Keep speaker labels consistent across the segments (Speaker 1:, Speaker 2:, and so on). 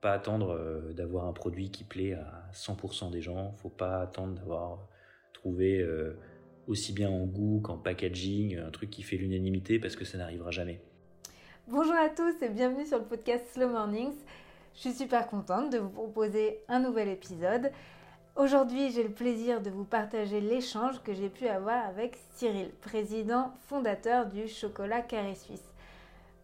Speaker 1: pas attendre euh, d'avoir un produit qui plaît à 100% des gens. Faut pas attendre d'avoir trouvé euh, aussi bien en goût qu'en packaging un truc qui fait l'unanimité parce que ça n'arrivera jamais.
Speaker 2: Bonjour à tous et bienvenue sur le podcast Slow Mornings. Je suis super contente de vous proposer un nouvel épisode. Aujourd'hui, j'ai le plaisir de vous partager l'échange que j'ai pu avoir avec Cyril, président fondateur du Chocolat Carré Suisse.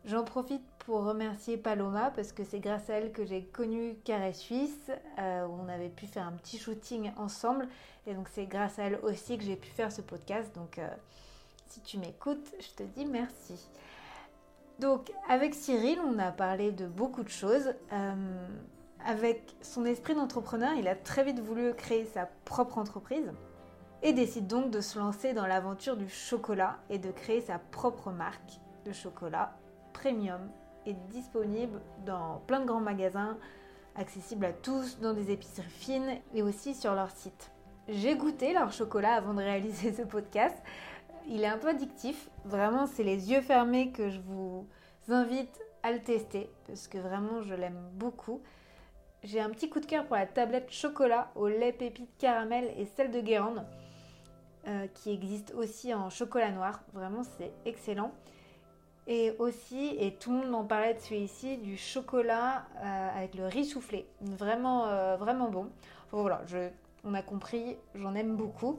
Speaker 2: J'en profite pour remercier Paloma parce que c'est grâce à elle que j'ai connu Carré Suisse, euh, où on avait pu faire un petit shooting ensemble. Et donc c'est grâce à elle aussi que j'ai pu faire ce podcast. Donc euh, si tu m'écoutes, je te dis merci. Donc avec Cyril, on a parlé de beaucoup de choses. Euh, avec son esprit d'entrepreneur, il a très vite voulu créer sa propre entreprise et décide donc de se lancer dans l'aventure du chocolat et de créer sa propre marque de chocolat premium est disponible dans plein de grands magasins, accessible à tous dans des épiceries fines et aussi sur leur site. J'ai goûté leur chocolat avant de réaliser ce podcast. Il est un peu addictif. Vraiment, c'est les yeux fermés que je vous invite à le tester parce que vraiment, je l'aime beaucoup. J'ai un petit coup de cœur pour la tablette chocolat au lait pépite caramel et celle de Guérande euh, qui existe aussi en chocolat noir. Vraiment, c'est excellent. Et aussi, et tout le monde m'en parlait de celui-ci, du chocolat euh, avec le riz soufflé. Vraiment, euh, vraiment bon. voilà, je, on a compris, j'en aime beaucoup.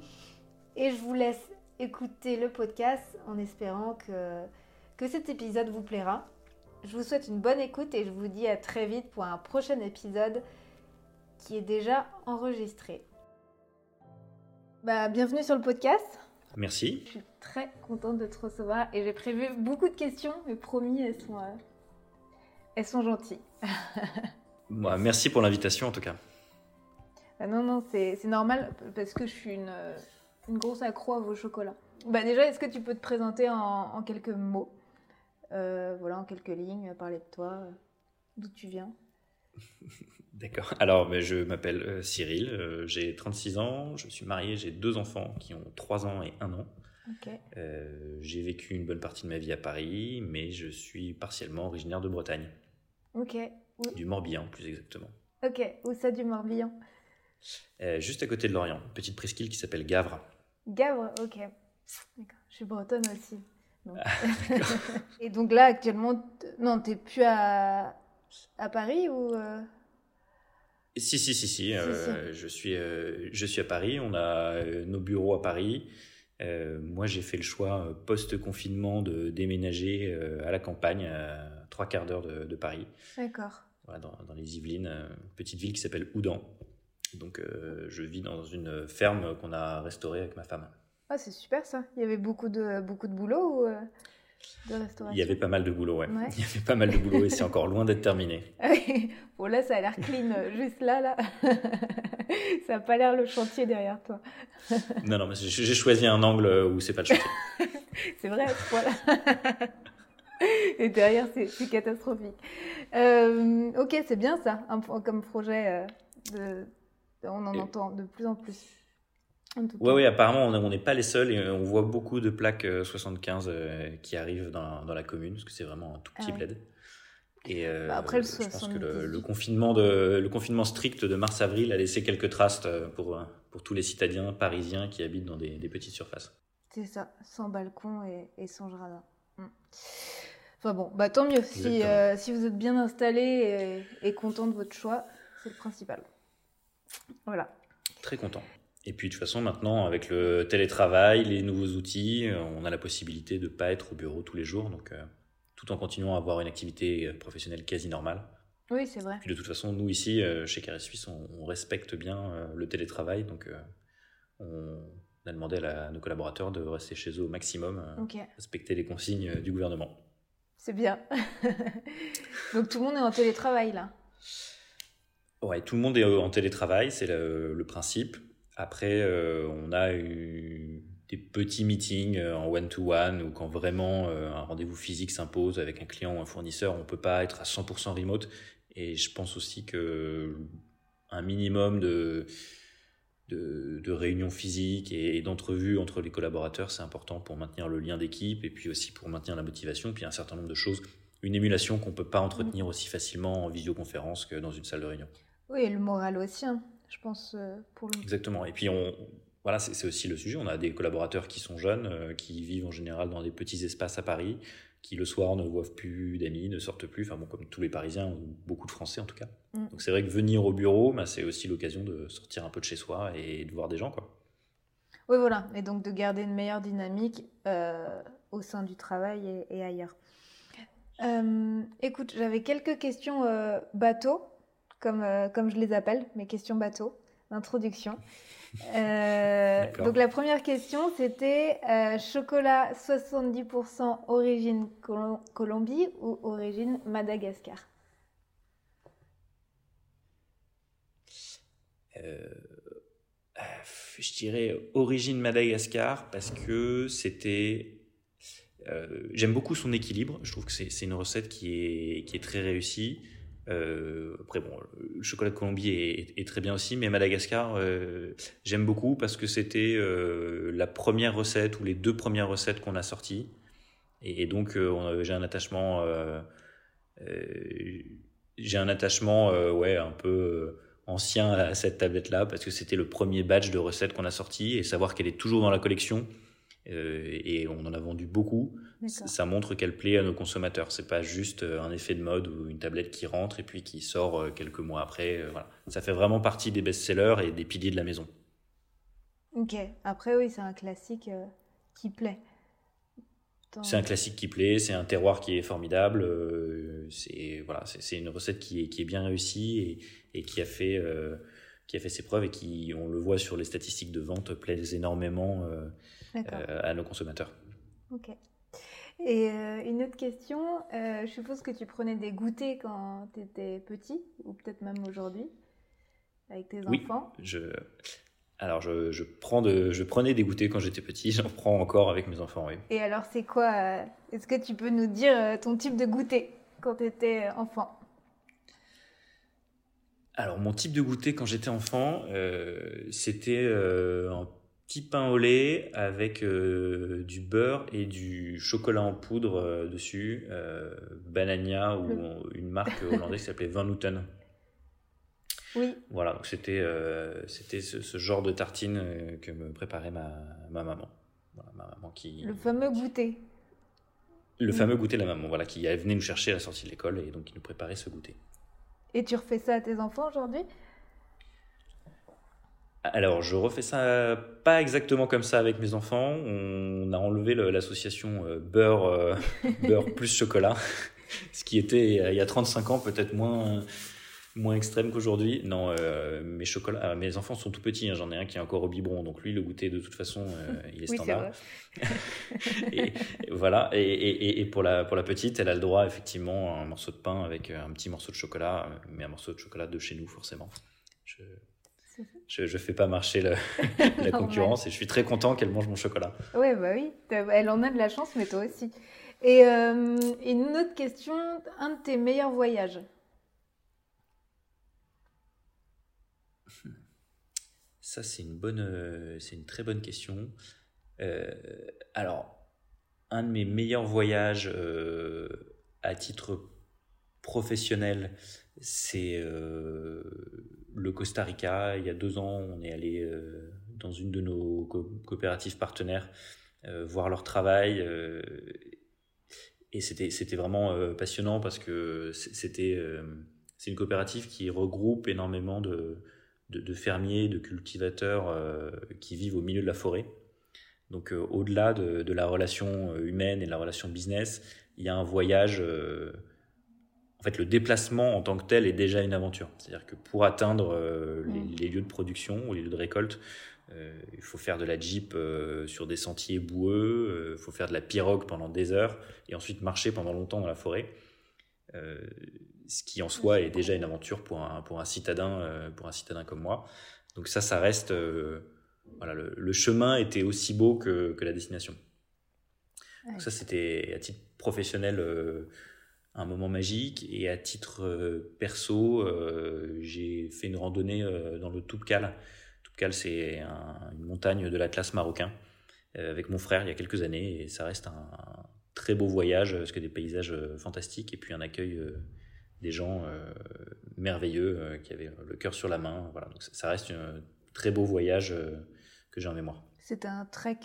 Speaker 2: Et je vous laisse écouter le podcast en espérant que, que cet épisode vous plaira. Je vous souhaite une bonne écoute et je vous dis à très vite pour un prochain épisode qui est déjà enregistré. Bah, bienvenue sur le podcast.
Speaker 1: Merci.
Speaker 2: Je suis très contente de te recevoir et j'ai prévu beaucoup de questions, mais promis, elles sont, euh, elles sont gentilles.
Speaker 1: Bah, merci pour l'invitation en tout cas.
Speaker 2: Ah non, non, c'est normal parce que je suis une, euh, une, grosse accro à vos chocolats. Bah déjà, est-ce que tu peux te présenter en, quelques mots? Euh, Voilà, en quelques lignes, parler de toi, d'où tu viens
Speaker 1: D'accord. Alors, ben, je m'appelle euh, Cyril, euh, j'ai 36 ans, je suis marié, j'ai deux enfants qui ont 3 ans et 1 an. Euh, j'ai vécu une bonne partie de ma vie à Paris, mais je suis partiellement originaire de Bretagne.
Speaker 2: Ok.
Speaker 1: Du Morbihan, plus exactement.
Speaker 2: Ok. Où ça, du Morbihan?
Speaker 1: Juste à côté de Lorient, une petite presqu'île qui s'appelle Gavre.
Speaker 2: Gavre, ok. D'accord. Je suis bretonne aussi. Ah, et donc là, actuellement, non, t'es plus à, à Paris ou
Speaker 1: si, si, si, si. Euh, je, suis, euh, je suis à Paris. On a euh, nos bureaux à Paris. moi, j'ai fait le choix post-confinement de déménager à la campagne, à trois quarts d'heure de, Paris.
Speaker 2: D'accord.
Speaker 1: dans, dans, les Yvelines, une petite ville qui s'appelle Oudan. Donc, je vis dans une ferme qu'on a restaurée avec ma femme.
Speaker 2: Ah, c'est super ça. Il y avait beaucoup de, beaucoup de boulot ou
Speaker 1: il y avait pas mal de boulot, ouais. Il y avait pas mal de boulot et c'est encore loin d'être terminé.
Speaker 2: bon, là, ça a l'air clean, euh, juste là, là. ça n'a pas l'air le chantier derrière toi.
Speaker 1: non, non, mais j'ai choisi un angle où c'est pas le chantier.
Speaker 2: c'est vrai, voilà. et derrière, c'est catastrophique. Euh, ok, c'est bien ça, comme projet. Euh, de, on en entend de plus en plus.
Speaker 1: Oui, oui, apparemment, on n'est pas les seuls et on voit beaucoup de plaques 75 euh, euh, qui arrivent dans, dans, la commune, parce que c'est vraiment un tout petit ah plaid. Et euh, bah, après, le je pense que le, confinement de, le confinement strict de mars-avril a laissé quelques traces pour, pour tous les citadins parisiens qui habitent dans des, des petites surfaces.
Speaker 2: C'est ça, sans balcon et, et sans jardin. Mm. Enfin bon, bah tant mieux. Si, si vous êtes bien installé et, et content de votre choix, c'est le principal. Voilà.
Speaker 1: Très content. Et puis de toute façon, maintenant, avec le télétravail, les nouveaux outils, euh, on a la possibilité de ne pas être au bureau tous les jours, donc euh, tout en continuant à avoir une activité euh, professionnelle quasi normale.
Speaker 2: Oui, c'est vrai.
Speaker 1: Puis de toute façon, nous ici, chez Carré Suisse, on, respecte bien le télétravail, donc on a demandé à, nos collaborateurs de rester chez eux au maximum, respecter les consignes du gouvernement.
Speaker 2: C'est bien. donc tout le monde est en télétravail là?
Speaker 1: Ouais, tout le monde est en télétravail, c'est le principe. Après, euh, on a eu des petits meetings euh, en one-to-one ou quand vraiment euh, un rendez-vous physique s'impose avec un client ou un fournisseur, on peut pas être à 100% remote. Et je pense aussi que un minimum de, de, de réunions physiques et, d'entrevues entre les collaborateurs, c'est important pour maintenir le lien d'équipe et puis aussi pour maintenir la motivation. Puis un certain nombre de choses une émulation qu'on peut pas entretenir aussi facilement en visioconférence que dans une salle de réunion.
Speaker 2: Oui, et le moral aussi, hein, je pense, pour le...
Speaker 1: Exactement. Et puis, on, voilà, c'est aussi le sujet. On a des collaborateurs qui sont jeunes, qui vivent en général dans des petits espaces à Paris, qui le soir ne voient plus d'amis, ne sortent plus, enfin bon, comme tous les Parisiens, ou beaucoup de Français en tout cas. Mm. Donc c'est vrai que venir au bureau, bah, c'est aussi l'occasion de sortir un peu de chez soi et de voir des gens. quoi.
Speaker 2: Oui, voilà, et donc de garder une meilleure dynamique euh, au sein du travail et, ailleurs. Euh, écoute, j'avais quelques questions euh, bateau, comme, comme je les appelle, mes questions bateau, d'introduction. Euh, donc la première question, c'était euh, chocolat 70% origine Colombie ou origine Madagascar?
Speaker 1: Euh, Je dirais origine Madagascar parce que c'était... J'aime beaucoup son équilibre, je trouve que c'est une recette qui est, qui est très réussie. Euh, après, bon, le chocolat de Colombie est, très bien aussi, mais Madagascar, euh, j'aime beaucoup parce que c'était euh, la première recette ou les deux premières recettes qu'on a sorties. Et, donc, j'ai un attachement, j'ai un attachement, ouais, un peu ancien à cette tablette-là parce que c'était le premier batch de recettes qu'on a sorti et savoir qu'elle est toujours dans la collection. Et on en a vendu beaucoup ça montre qu'elle plaît à nos consommateurs. C'est pas juste euh, un effet de mode ou une tablette qui rentre et puis qui sort euh, quelques mois après. Euh, voilà. Ça fait vraiment partie des best-sellers et des piliers de la maison.
Speaker 2: Ok. Après, oui, c'est un classique qui plaît.
Speaker 1: C'est un classique qui plaît, c'est un terroir qui est formidable. c'est voilà, c'est une recette qui est, qui est bien réussie et, et qui a fait qui a fait ses preuves et qui, on le voit sur les statistiques de vente, plaise énormément à nos consommateurs.
Speaker 2: Ok. Et euh, une autre question, euh, je suppose que tu prenais des goûters quand tu étais petit, ou peut-être même aujourd'hui, avec tes
Speaker 1: oui,
Speaker 2: enfants?
Speaker 1: Je... Alors, je, je, prends de, je prenais des goûters quand j'étais petit, j'en prends encore avec mes enfants, oui.
Speaker 2: Et alors, c'est quoi euh, Est-ce que tu peux nous dire ton type de goûter quand tu étais enfant?
Speaker 1: Alors, mon type de goûter quand j'étais enfant, c'était un petit pain au lait avec euh, du beurre et du chocolat en poudre euh, dessus, euh, Banania ou une marque hollandaise qui s'appelait Van Houten.
Speaker 2: Oui.
Speaker 1: Voilà, donc c'était c'était ce, genre de tartine que me préparait ma, ma maman. Voilà, ma maman qui...
Speaker 2: Le fameux goûter.
Speaker 1: Le fameux goûter de la maman, voilà, qui venait nous chercher à la sortie de l'école et donc qui nous préparait ce goûter.
Speaker 2: Et tu refais ça à tes enfants aujourd'hui?
Speaker 1: Alors, je refais ça pas exactement comme ça avec mes enfants. On a enlevé l'association euh, beurre, euh, beurre plus chocolat, ce qui était il y a 35 ans peut-être moins, moins extrême qu'aujourd'hui. Non, euh, mes, chocolats, mes enfants sont tout petits. Hein. J'en ai un qui est encore au biberon, donc lui, le goûter de toute façon, il est standard. et, voilà. Et, et, pour, la, pour la petite, elle a le droit effectivement à un morceau de pain avec un petit morceau de chocolat, mais un morceau de chocolat de chez nous forcément. Je, je ne fais pas marcher la concurrence et je suis très content qu'elle mange mon chocolat.
Speaker 2: Ouais, bah oui, elle en a de la chance, mais toi aussi. Et euh, une autre question, un de tes meilleurs voyages
Speaker 1: Ça, c'est une, bonne, euh, c'est une très bonne question. Euh, alors, un de mes meilleurs voyages à titre professionnel, c'est le Costa Rica. Il y a deux ans, on est allé euh, dans une de nos coopératives partenaires euh, voir leur travail. Euh, et c'était, vraiment passionnant parce que c'était, c'est une coopérative qui regroupe énormément de, de, fermiers, de cultivateurs qui vivent au milieu de la forêt. Donc au-delà de, de, la relation humaine et de la relation business, il y a un voyage en fait, le déplacement en tant que tel est déjà une aventure. C'est-à-dire que pour atteindre euh, les, lieux de production ou les lieux de récolte, euh, il faut faire de la jeep euh, sur des sentiers boueux, il faut faire de la pirogue pendant des heures et ensuite marcher pendant longtemps dans la forêt. ce qui en soi est déjà une aventure pour un, pour un, citadin, pour un citadin comme moi. Donc ça, ça reste... voilà, le, chemin était aussi beau que, que la destination. Donc ça, c'était à titre professionnel un moment magique. Et à titre euh, perso, euh, j'ai fait une randonnée euh, dans le Toubkal. Toubkal, c'est une montagne de l'Atlas marocain avec mon frère il y a quelques années et ça reste un, très beau voyage, parce que des paysages fantastiques, et puis un accueil des gens merveilleux qui avaient le cœur sur la main. Voilà, donc ça reste un très beau voyage que j'ai en mémoire.
Speaker 2: C'était un trek,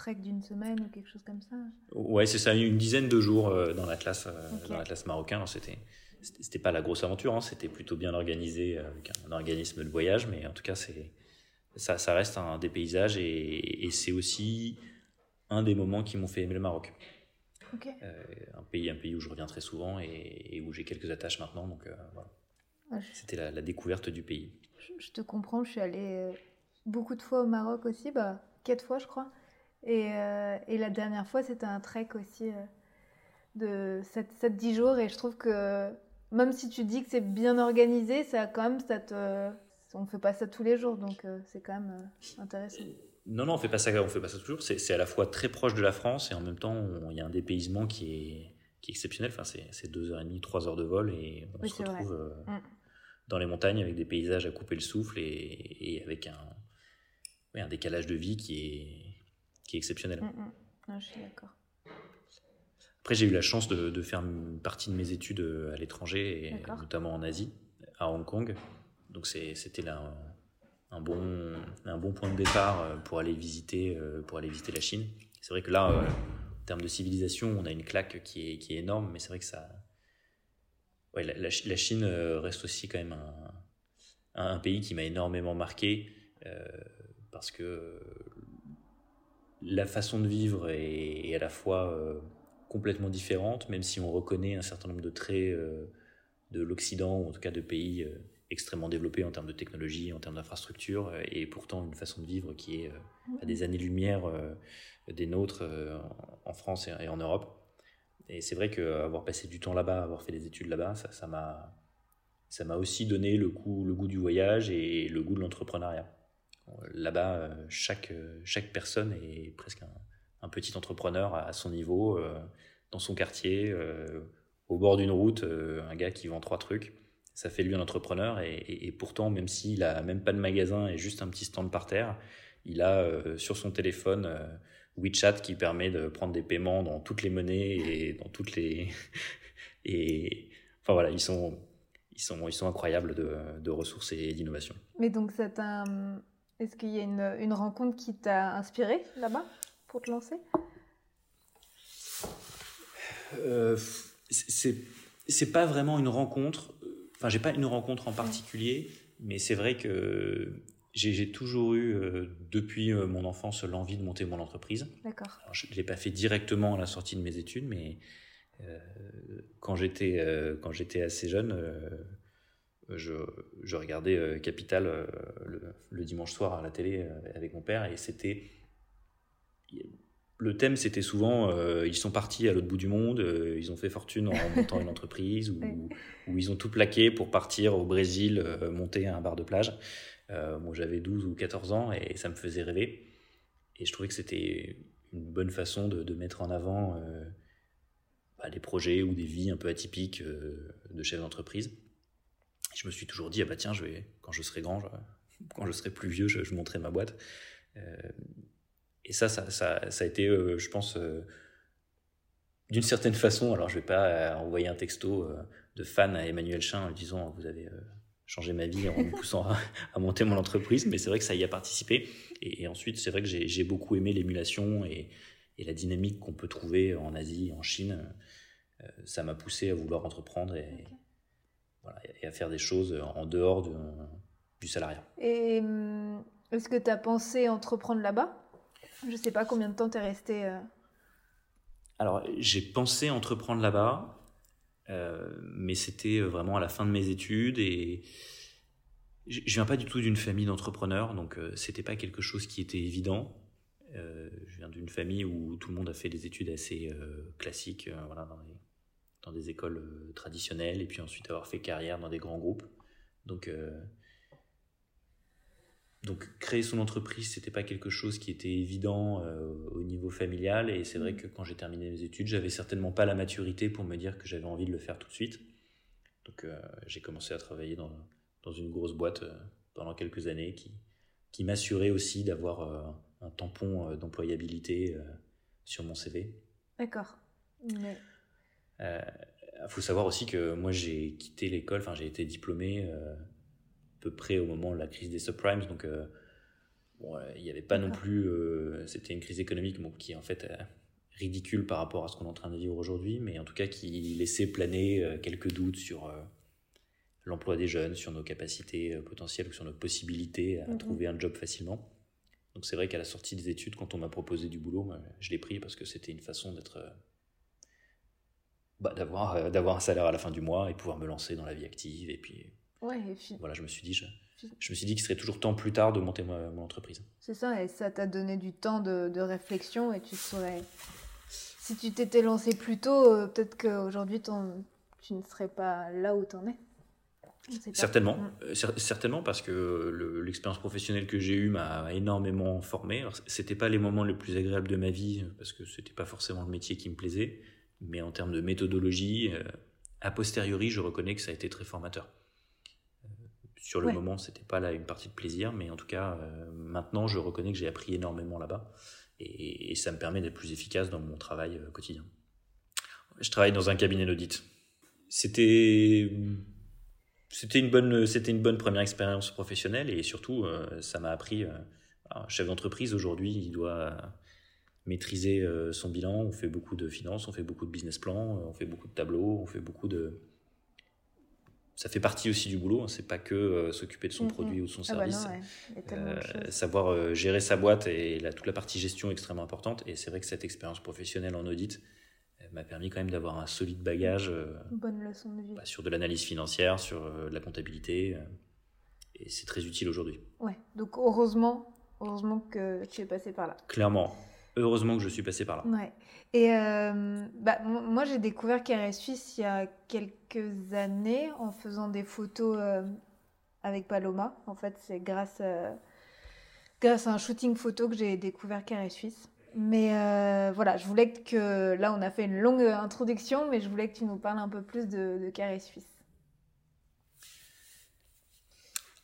Speaker 2: trek d'une semaine ou quelque chose comme ça
Speaker 1: Ouais, c'est ça, une dizaine de jours dans l'Atlas, dans l'Atlas marocain. C'était c'était pas la grosse aventure, hein, c'était plutôt bien organisé avec un organisme de voyage, mais en tout cas, c'est ça, ça reste un des paysages et, c'est aussi un des moments qui m'ont fait aimer le Maroc. Euh, un, pays, un pays où je reviens très souvent et, où j'ai quelques attaches maintenant, donc euh, voilà. C'était la, découverte du pays.
Speaker 2: Je, te comprends, je suis allée euh, beaucoup de fois au Maroc aussi, bah, quatre fois je crois. Et, et la dernière fois, c'était un trek aussi de 7-10 jours et je trouve que même si tu dis que c'est bien organisé, ça quand même, ça te... on ne fait pas ça tous les jours, donc euh, c'est quand même euh, intéressant.
Speaker 1: Non, non, on fait pas ça, on fait pas ça toujours. C'est à la fois très proche de la France et en même temps, il y a un dépaysement qui est, qui est exceptionnel. Enfin, c'est deux heures et demie, trois heures de vol et on se retrouve euh, mm. dans les montagnes avec des paysages à couper le souffle et, et avec un, un décalage de vie qui est, qui est exceptionnel.
Speaker 2: Mm, mm. je suis d'accord.
Speaker 1: Après, j'ai eu la chance de, faire une partie de mes études euh, à l'étranger, et notamment en Asie, à Hong Kong. Donc c'était là un, bon, un bon point de départ euh, pour aller visiter, euh, pour aller visiter la Chine. C'est vrai que là, en termes de civilisation, on a une claque qui est, qui est énorme, mais c'est vrai que ça... Ouais, la, Chine reste aussi quand même un, un pays qui m'a énormément marqué, parce que la façon de vivre est, à la fois complètement différente, même si on reconnaît un certain nombre de traits euh, de l'Occident, ou en tout cas de pays euh, extrêmement développés en termes de technologie, en termes d'infrastructure, euh, et pourtant une façon de vivre qui est à des années-lumière des nôtres en France et en Europe. Et c'est vrai qu'avoir passé du temps là-bas, avoir fait des études là-bas, ça m'a ça aussi donné le, le goût du voyage et le goût de l'entrepreneuriat. Là-bas, chaque, chaque personne est presque un, petit entrepreneur à son niveau, euh, dans son quartier, euh, au bord d'une route, euh, un gars qui vend trois trucs. Ça fait lui un entrepreneur et, pourtant, même s'il a même pas de magasin et juste un petit stand par terre, il a sur son téléphone WeChat qui permet de prendre des paiements dans toutes les monnaies et dans toutes les et enfin voilà ils sont ils sont ils sont incroyables de, de ressources et d'innovation.
Speaker 2: Mais donc c'est un est-ce qu'il y a une, une rencontre qui t'a inspiré là-bas pour te lancer?
Speaker 1: Euh, C'est pas vraiment une rencontre. Enfin, j'ai pas une rencontre en particulier, mais c'est vrai que j'ai toujours eu, euh, depuis euh, mon enfance, l'envie de monter mon entreprise.
Speaker 2: D'accord.
Speaker 1: Je ne l'ai pas fait directement à la sortie de mes études, mais euh, quand j'étais quand j'étais assez jeune, je, je, regardais Capital le, le, dimanche soir à la télé avec mon père, et c'était le thème, c'était souvent euh, ils sont partis à l'autre bout du monde, euh, ils ont fait fortune en montant une entreprise, ou, ils ont tout plaqué pour partir au Brésil, euh, monter un bar de plage. moi, j'avais 12 ou 14 ans et ça me faisait rêver. Et je trouvais que c'était une bonne façon de, mettre en avant bah, des projets ou des vies un peu atypiques de chefs d'entreprise. Je me suis toujours dit, ah bah tiens, quand je serai grand, quand je serai plus vieux, je, je monterai ma boîte. Et ça, ça, ça, a été, euh, je pense, euh, d'une certaine façon, alors je vais pas euh, envoyer un texto de fan à Emmanuel Chin en disant vous avez changé ma vie en me poussant à, monter mon entreprise, mais c'est vrai que ça y a participé. Et, ensuite, c'est vrai que j'ai beaucoup aimé l'émulation et, la dynamique qu'on peut trouver en Asie, en Chine. ça m'a poussé à vouloir entreprendre voilà, et, à faire des choses en dehors du salariat.
Speaker 2: Et hum, est-ce que tu as pensé entreprendre là-bas? Je sais pas combien de temps tu es resté. Euh.
Speaker 1: Alors, j'ai pensé entreprendre là-bas, euh, mais c'était vraiment à la fin de mes études et je viens pas du tout d'une famille d'entrepreneurs, donc euh, c'était pas quelque chose qui était évident. je viens d'une famille où tout le monde a fait des études assez classiques, voilà, dans, dans, des écoles traditionnelles, et puis ensuite avoir fait carrière dans des grands groupes. Donc donc créer son entreprise, c'était pas quelque chose qui était évident euh, au niveau familial. Et c'est vrai mm. que quand j'ai terminé mes études, j'avais certainement pas la maturité pour me dire que j'avais envie de le faire tout de suite. Donc euh, j'ai commencé à travailler dans, dans une grosse boîte euh, pendant quelques années qui, qui m'assurait aussi d'avoir un tampon d'employabilité sur mon CV.
Speaker 2: D'accord. Mais...
Speaker 1: Il faut savoir aussi que moi j'ai quitté l'école, enfin j'ai été diplômé à peu près au moment de la crise des subprimes, donc bon, il n'y avait pas non plus, c'était une crise économique qui en fait ridicule par rapport à ce qu'on est en train de vivre aujourd'hui, mais en tout cas qui laissait planer euh, quelques doutes sur euh, l'emploi des jeunes, sur nos capacités euh, potentielles ou sur nos possibilités à mhm. trouver un job facilement. Donc c'est vrai qu'à la sortie des études, quand on m'a proposé du boulot, je l'ai pris parce que c'était une façon d'être, bah, d'avoir, d'avoir un salaire à la fin du mois et pouvoir me lancer dans la vie active. Et puis,
Speaker 2: ouais,
Speaker 1: voilà, je me suis dit, je, je me suis dit qu'il serait toujours temps plus tard de monter mon entreprise.
Speaker 2: C'est ça, et ça t'a donné du temps de, de réflexion et tu saurais si tu t'étais lancé plus tôt, euh, peut-être qu'aujourd'hui, tu ne serais pas là où tu en es.
Speaker 1: Certainement, mm. euh, certainement parce que l'expérience professionnelle que j'ai eue m'a énormément formé. C'était pas les moments les plus agréables de ma vie parce que c'était pas forcément le métier qui me plaisait, mais en termes de méthodologie, euh, a posteriori, je reconnais que ça a été très formateur. sur le moment, c'était pas là une partie de plaisir, mais en tout cas, maintenant, je reconnais que j'ai appris énormément là-bas et, ça me permet d'être plus efficace dans mon travail euh, quotidien. Je travaille dans un cabinet d'audit. C'était c'était une bonne c'était une bonne première expérience professionnelle et surtout euh, ça m'a appris euh, un chef d'entreprise aujourd'hui il doit maîtriser son bilan on fait beaucoup de finances on fait beaucoup de business plans on fait beaucoup de tableaux on fait beaucoup de ça fait partie aussi du boulot. Hein. C'est pas que euh, s'occuper de son produit ou de son ah bah service. Euh, savoir euh, gérer sa boîte et toute la partie gestion est extrêmement importante. Et c'est vrai que cette expérience professionnelle en audit m'a permis quand même d'avoir un solide bagage
Speaker 2: Bonne leçon de vie.
Speaker 1: Bah, sur de l'analyse financière, sur de la comptabilité. et c'est très utile aujourd'hui.
Speaker 2: Ouais. Donc heureusement, heureusement que tu es passé par là.
Speaker 1: Clairement. Heureusement que je suis passé par là.
Speaker 2: Ouais. Et euh, bah, moi, j'ai découvert KRS Suisse il y a quelques années en faisant des photos euh, avec Paloma. En fait, c'est grâce, euh, grâce à un shooting photo que j'ai découvert KRS Suisse. Mais voilà, je voulais que. Là, on a fait une longue introduction, mais je voulais que tu nous parles un peu plus de, de Suisse.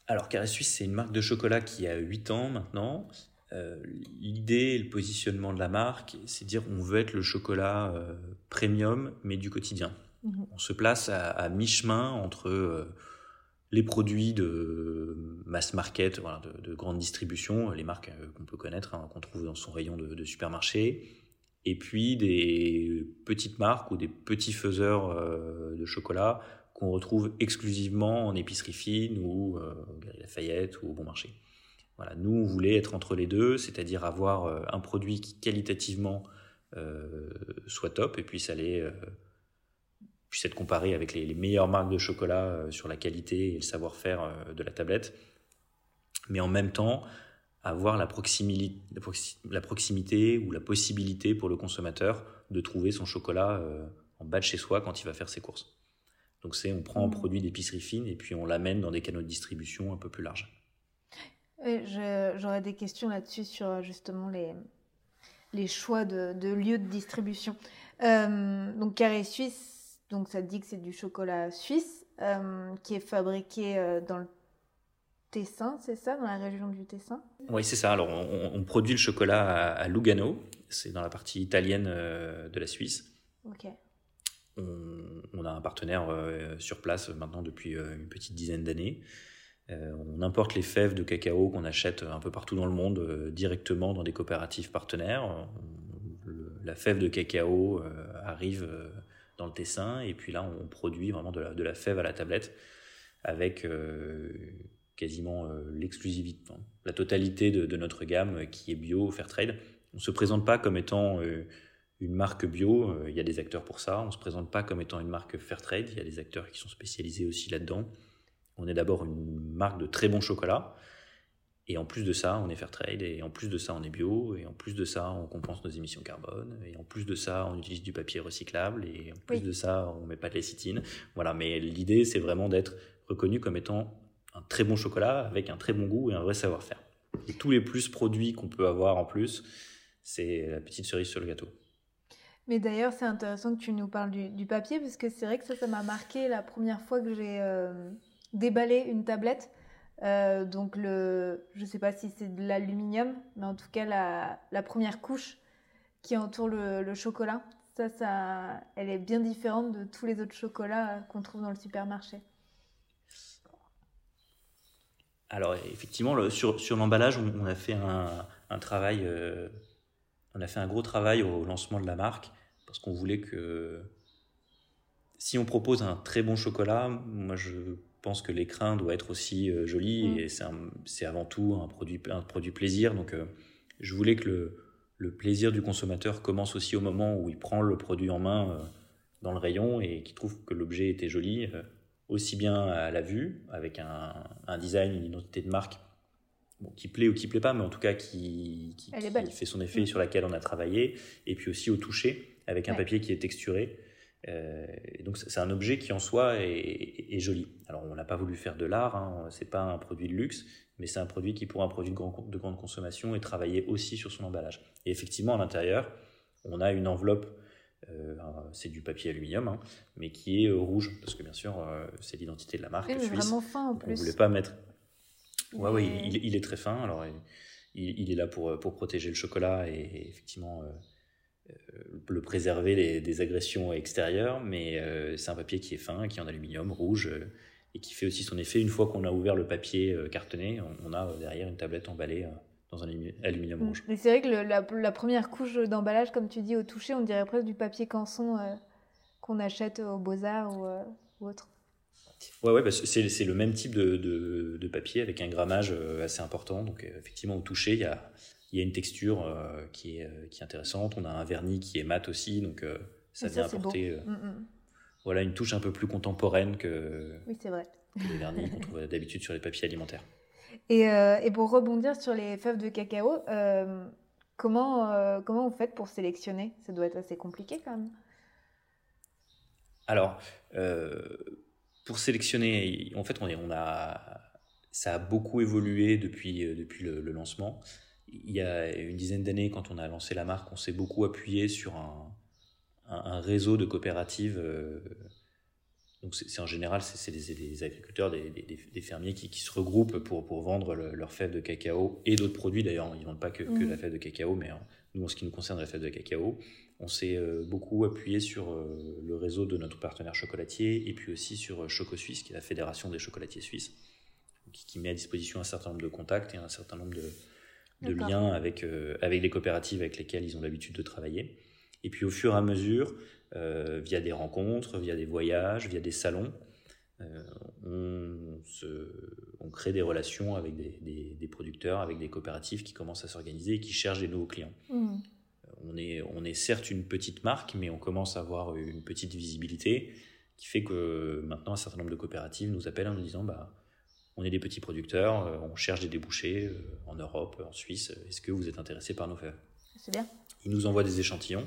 Speaker 1: Alors, Carré Suisse, c'est une marque de chocolat qui a 8 ans maintenant, euh, l'idée, le positionnement de la marque, c'est dire on veut être le chocolat euh, premium, mais du quotidien. Mhm. On se place à, mi-chemin entre euh, les produits de mass market, de, grande distribution, les marques qu'on peut connaître, hein, qu'on trouve dans son rayon de, supermarché, et puis des petites marques ou des petits faiseurs de chocolat qu'on retrouve exclusivement en épicerie fine ou Galerie Lafayette ou au bon marché. Voilà, nous, on voulait être entre les deux, c'est-à-dire avoir euh, un produit qui qualitativement euh, soit top et puisse aller euh, puisse être comparé avec les, meilleures marques de chocolat sur la qualité et le savoir-faire de la tablette, mais en même temps avoir la proximité, la proximité ou la possibilité pour le consommateur de trouver son chocolat en bas de chez soi quand il va faire ses courses. Donc c'est on prend un mmh. produit d'épicerie fine et puis on l'amène dans des canaux de distribution un peu plus larges.
Speaker 2: J'aurais des questions là-dessus sur justement les, les choix de, de lieux de distribution. Euh, donc Carré Suisse, donc ça dit que c'est du chocolat suisse euh, qui est fabriqué euh, dans le Tessin, c'est ça, dans la région du Tessin?
Speaker 1: Oui, c'est ça. Alors on, produit le chocolat à, Lugano, c'est dans la partie italienne de la Suisse.
Speaker 2: Ok.
Speaker 1: On, on, a un partenaire sur place maintenant depuis une petite dizaine d'années. Euh, on importe les fèves de cacao qu'on achète un peu partout dans le monde euh, directement dans des coopératives partenaires. la fève de cacao euh, arrive dans le Tessin et puis là on produit vraiment de la, fève à la tablette avec quasiment l'exclusivité, la totalité de, notre gamme qui est bio, fair trade. On ne se présente pas comme étant une marque bio, il y a des acteurs pour ça. On ne se présente pas comme étant une marque fair trade, il y a des acteurs qui sont spécialisés aussi là-dedans. On est d'abord une marque de très bon chocolat. Et en plus de ça, on est fair trade, et en plus de ça, on est bio, et en plus de ça, on compense nos émissions carbone, et en plus de ça, on utilise du papier recyclable, et en plus de ça, on met pas de lécithine. Voilà, mais l'idée, c'est vraiment d'être reconnu comme étant un très bon chocolat avec un très bon goût et un vrai savoir-faire. Et tous les plus produits qu'on peut avoir en plus, c'est la petite cerise sur le gâteau.
Speaker 2: Mais d'ailleurs, c'est intéressant que tu nous parles du, papier, parce que c'est vrai que ça, ça m'a marqué la première fois que j'ai euh, déballer une tablette. Euh, donc le, je sais pas si c'est de l'aluminium, mais en tout cas la, première couche qui entoure le, chocolat, Ça, ça, elle est bien différente de tous les autres chocolats qu'on trouve dans le supermarché.
Speaker 1: Alors effectivement, sur, sur l'emballage, on, a fait un, travail, euh, on a fait un gros travail au lancement de la marque parce qu'on voulait que si on propose un très bon chocolat, moi je pense que l'écrin doit être aussi euh, joli mm. et c'est avant tout un produit, un produit plaisir. Donc euh, je voulais que le, le, plaisir du consommateur commence aussi au moment où il prend le produit en main dans le rayon et qu'il trouve que l'objet était joli aussi bien à la vue, avec un, design, une identité de marque qui plaît ou qui plaît pas, mais en tout cas qui, qui, fait son effet, mm. sur laquelle on a travaillé, et puis aussi au toucher, avec un papier qui est texturé. Euh, donc c'est un objet qui en soi est, joli. Alors on n'a pas voulu faire de l'art, hein, c'est pas un produit de luxe, mais c'est un produit qui pour un produit de, grand, de grande consommation est travaillé aussi sur son emballage. Et effectivement à l'intérieur, on a une enveloppe euh, c'est du papier aluminium, hein, mais qui est euh, rouge, parce que bien sûr, euh, c'est l'identité de la marque.
Speaker 2: suisse. vraiment fin en plus.
Speaker 1: On voulait pas mettre. Ouais, oui, il, est très fin. Alors, il, est là pour, pour protéger le chocolat et, effectivement le préserver des, agressions extérieures, mais c'est un papier qui est fin, qui est en aluminium, rouge, et qui fait aussi son effet. Une fois qu'on a ouvert le papier cartonné, on, a derrière une tablette emballée dans un aluminium mm. rouge.
Speaker 2: Mais c'est vrai que la, première couche d'emballage, comme tu dis, au toucher, on dirait presque du papier canson euh, qu'on achète aux Beaux-Arts ou, euh, autre.
Speaker 1: Ouais, ouais bah, c'est le même type de, de, papier avec un grammage euh, assez important. Donc, effectivement, au toucher, il y a, y a une texture qui, est, qui est intéressante. On a un vernis qui est mat aussi, donc ça, vient apporter mm, mm. voilà, une touche un peu plus contemporaine que,
Speaker 2: oui, vrai.
Speaker 1: que les vernis qu'on trouve d'habitude sur les papiers alimentaires.
Speaker 2: Euh, et, pour rebondir sur les fèves de cacao, euh, comment, euh, comment vous faites pour sélectionner? Ça doit être assez compliqué quand même.
Speaker 1: Alors, pour sélectionner, en fait, on, est, on a, ça a beaucoup évolué depuis, depuis le, lancement. Il y a une dizaine d'années, quand on a lancé la marque, on s'est beaucoup appuyé sur un, un, réseau de coopératives donc c'est en général, c'est des, agriculteurs, des, fermiers qui, se regroupent pour, pour vendre leurs fèves de cacao et d'autres produits d'ailleurs. Ils ne vendent pas que, mmh. la fève de cacao, mais nous, en ce qui nous concerne la fève de cacao, on s'est euh, beaucoup appuyé sur euh, le réseau de notre partenaire chocolatier et puis aussi sur euh, Choco Suisse, qui est la fédération des chocolatiers suisses, qui, met à disposition un certain nombre de contacts et un certain nombre de, liens avec, avec les coopératives avec lesquelles ils ont l'habitude de travailler. Et puis au fur et à mesure, euh, via des rencontres, via des voyages, via des salons. Euh, on, se, on, crée des relations avec des, des, producteurs, avec des coopératives qui commencent à s'organiser et qui cherchent des nouveaux clients. Mmh. Euh, on, est, on est certes une petite marque, mais on commence à avoir une petite visibilité qui fait que maintenant un certain nombre de coopératives nous appellent en nous disant bah, on est des petits producteurs, on cherche des débouchés en Europe, en Suisse, est-ce que vous êtes intéressé par nos fèves
Speaker 2: C'est bien.
Speaker 1: Ils nous envoient des échantillons.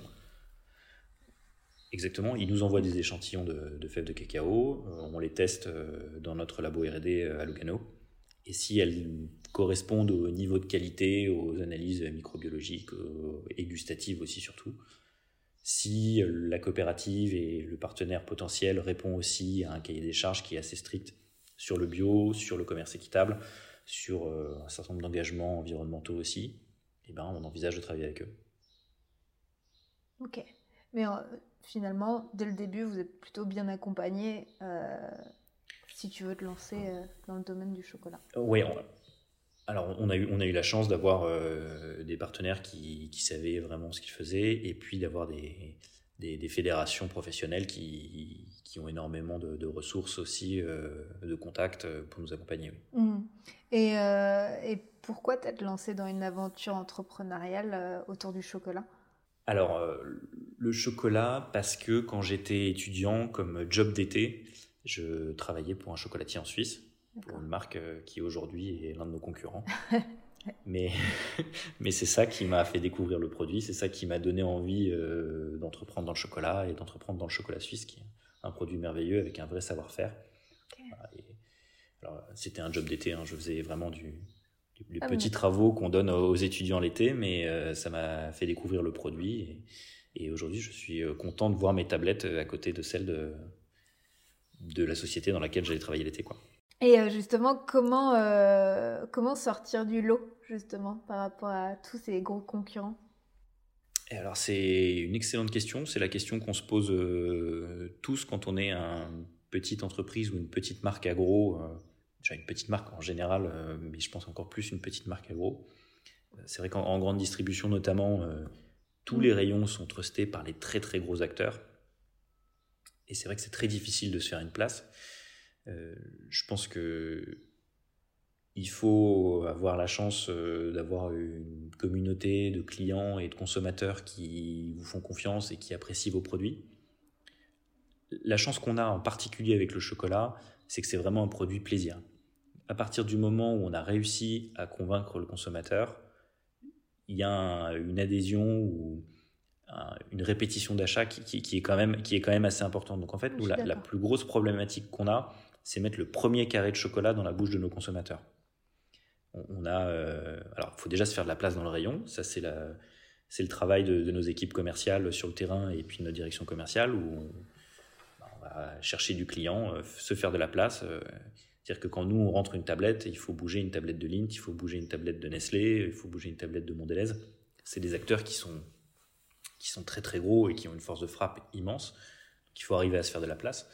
Speaker 1: Exactement, ils nous envoient des échantillons de, fèves de cacao, euh, on les teste euh, dans notre labo RD euh, à Lugano, et si elles correspondent au niveau de qualité, aux analyses microbiologiques et gustatives aussi surtout, si la coopérative et le partenaire potentiel répond aussi à un cahier des charges qui est assez strict sur le bio, sur le commerce équitable, sur un certain nombre d'engagements environnementaux aussi, eh ben, on envisage de travailler avec eux.
Speaker 2: Ok. Mais finalement, dès le début, vous êtes plutôt bien accompagné euh, si tu veux te lancer euh, dans le domaine du chocolat.
Speaker 1: Oui, alors on a eu, on a eu la chance d'avoir euh, des partenaires qui, qui, savaient vraiment ce qu'ils faisaient et puis d'avoir des, des, fédérations professionnelles qui, qui, ont énormément de, ressources aussi, de contacts pour nous accompagner.
Speaker 2: Mmh. Et, et, pourquoi t'être lancé dans une aventure entrepreneuriale autour du chocolat?
Speaker 1: Alors, euh, le chocolat, parce que quand j'étais étudiant comme job d'été, je travaillais pour un chocolatier en Suisse, pour une marque euh, qui aujourd'hui est l'un de nos concurrents. mais mais c'est ça qui m'a fait découvrir le produit, c'est ça qui m'a donné envie euh, d'entreprendre dans le chocolat et d'entreprendre dans le chocolat suisse, qui est un produit merveilleux avec un vrai savoir-faire. C'était un job d'été, hein, je faisais vraiment du, les ah petits travaux qu'on donne aux étudiants l'été, mais euh, ça m'a fait découvrir le produit. Et, aujourd'hui, je suis euh, content de voir mes tablettes à côté de celles de, de la société dans laquelle j'allais travailler l'été. Quoi.
Speaker 2: Et justement, comment, comment sortir du lot, justement, par rapport à tous ces gros concurrents?
Speaker 1: Et alors c'est une excellente question, c'est la question qu'on se pose euh, tous quand on est une petite entreprise ou une petite marque agro, euh, déjà une petite marque en général, euh, mais je pense encore plus une petite marque agro. C'est vrai qu'en grande distribution notamment, tous mm. les rayons sont trustés par les très très gros acteurs. Et c'est vrai que c'est très difficile de se faire une place. Je pense que il faut avoir la chance euh, d'avoir une communauté de clients et de consommateurs qui vous font confiance et qui apprécient vos produits. La chance qu'on a en particulier avec le chocolat, c'est que c'est vraiment un produit plaisir. À partir du moment où on a réussi à convaincre le consommateur, il y a une adhésion ou une répétition d'achat qui, est quand même, qui est quand même assez importante. Donc en fait, la, la plus grosse problématique qu'on a, c'est mettre le premier carré de chocolat dans la bouche de nos consommateurs on a, euh, alors, il faut déjà se faire de la place dans le rayon. Ça, c'est c'est le travail de, nos équipes commerciales sur le terrain et puis de notre direction commerciale où on, bah, va chercher du client, euh, se faire de la place. Euh, c'est-à-dire que quand nous on rentre une tablette, il faut bouger une tablette de Lint, il faut bouger une tablette de Nestlé, il faut bouger une tablette de Mondelez. C'est des acteurs qui sont qui sont très très gros et qui ont une force de frappe immense. qu'il faut arriver à se faire de la place.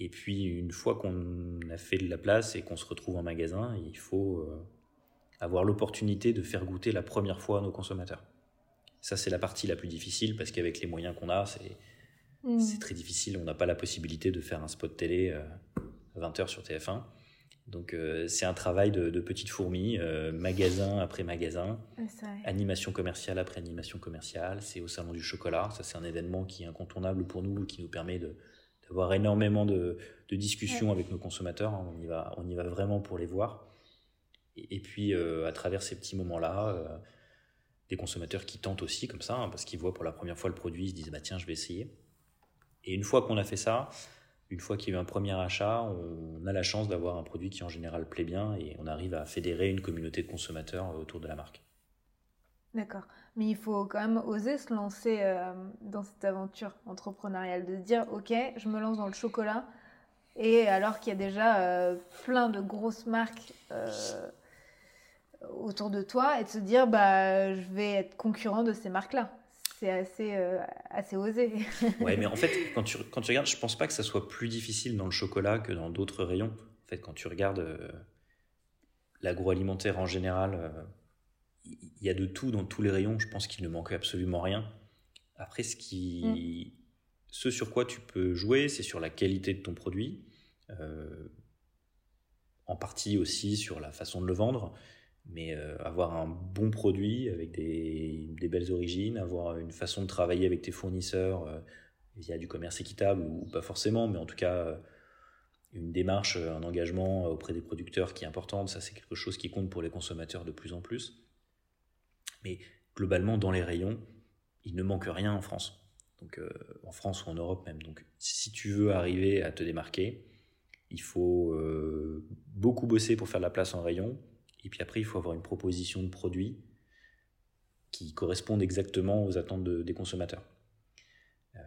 Speaker 1: Et puis une fois qu'on a fait de la place et qu'on se retrouve en magasin, il faut avoir l'opportunité de faire goûter la première fois à nos consommateurs. Ça, c'est la partie la plus difficile parce qu'avec les moyens qu'on a, c'est mm. très difficile. On n'a pas la possibilité de faire un spot télé euh, à 20h sur TF1. Donc, euh, c'est un travail de, de petites fourmis, euh, magasin après magasin, animation commerciale après animation commerciale. C'est au Salon du Chocolat. Ça, c'est un événement qui est incontournable pour nous, qui nous permet d'avoir énormément de, de discussions avec nos consommateurs. On y, va, on y va vraiment pour les voir. Et, puis, euh, à travers ces petits moments-là, euh, des consommateurs qui tentent aussi comme ça, hein, parce qu'ils voient pour la première fois le produit, ils se disent bah, tiens, je vais essayer. Et une fois qu'on a fait ça, une fois qu'il y a eu un premier achat, on a la chance d'avoir un produit qui en général plaît bien et on arrive à fédérer une communauté de consommateurs autour de la marque.
Speaker 2: D'accord. Mais il faut quand même oser se lancer euh, dans cette aventure entrepreneuriale, de se dire, OK, je me lance dans le chocolat. Et alors qu'il y a déjà plein de grosses marques autour de toi et de se dire bah je vais être concurrent de ces marques-là. C'est assez, euh, assez osé.
Speaker 1: ouais, mais en fait, quand tu, quand tu regardes, je pense pas que ça soit plus difficile dans le chocolat que dans d'autres rayons. En fait, quand tu regardes euh, l'agroalimentaire en général, il euh, y a de tout dans tous les rayons. Je pense qu'il ne manque absolument rien. Après, ce, qui, mm. ce sur quoi tu peux jouer, c'est sur la qualité de ton produit, en partie aussi sur la façon de le vendre. Mais euh, avoir un bon produit avec des, des, belles origines, avoir une façon de travailler avec tes fournisseurs euh, via du commerce équitable ou pas forcément, mais en tout cas euh, une démarche, un engagement auprès des producteurs qui est importante, ça c'est quelque chose qui compte pour les consommateurs de plus en plus. Mais globalement, dans les rayons, il ne manque rien en France. Donc en France ou en Europe même. Donc si tu veux arriver à te démarquer, il faut beaucoup bosser pour faire la place en rayon, et puis après, il faut avoir une proposition de produit qui corresponde exactement aux attentes des consommateurs. Euh,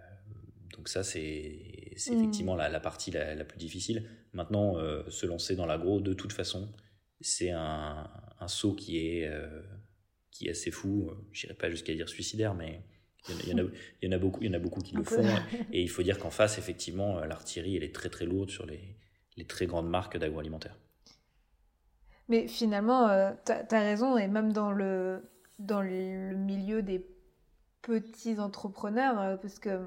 Speaker 1: donc ça, c'est mm. effectivement la, partie la, plus difficile. Maintenant, euh, se lancer dans l'agro, de toute façon, c'est un, saut qui est, euh, qui est assez fou. Je n'irai pas jusqu'à dire suicidaire, mais il y, en a, il y en a, beaucoup, il y en a beaucoup qui le font. Et il faut dire qu'en face, effectivement, l'artillerie, elle est très très lourde sur les, les très grandes marques d'agroalimentaire.
Speaker 2: Mais finalement, euh, tu as, raison, et même dans le, dans le milieu des petits entrepreneurs, euh, parce que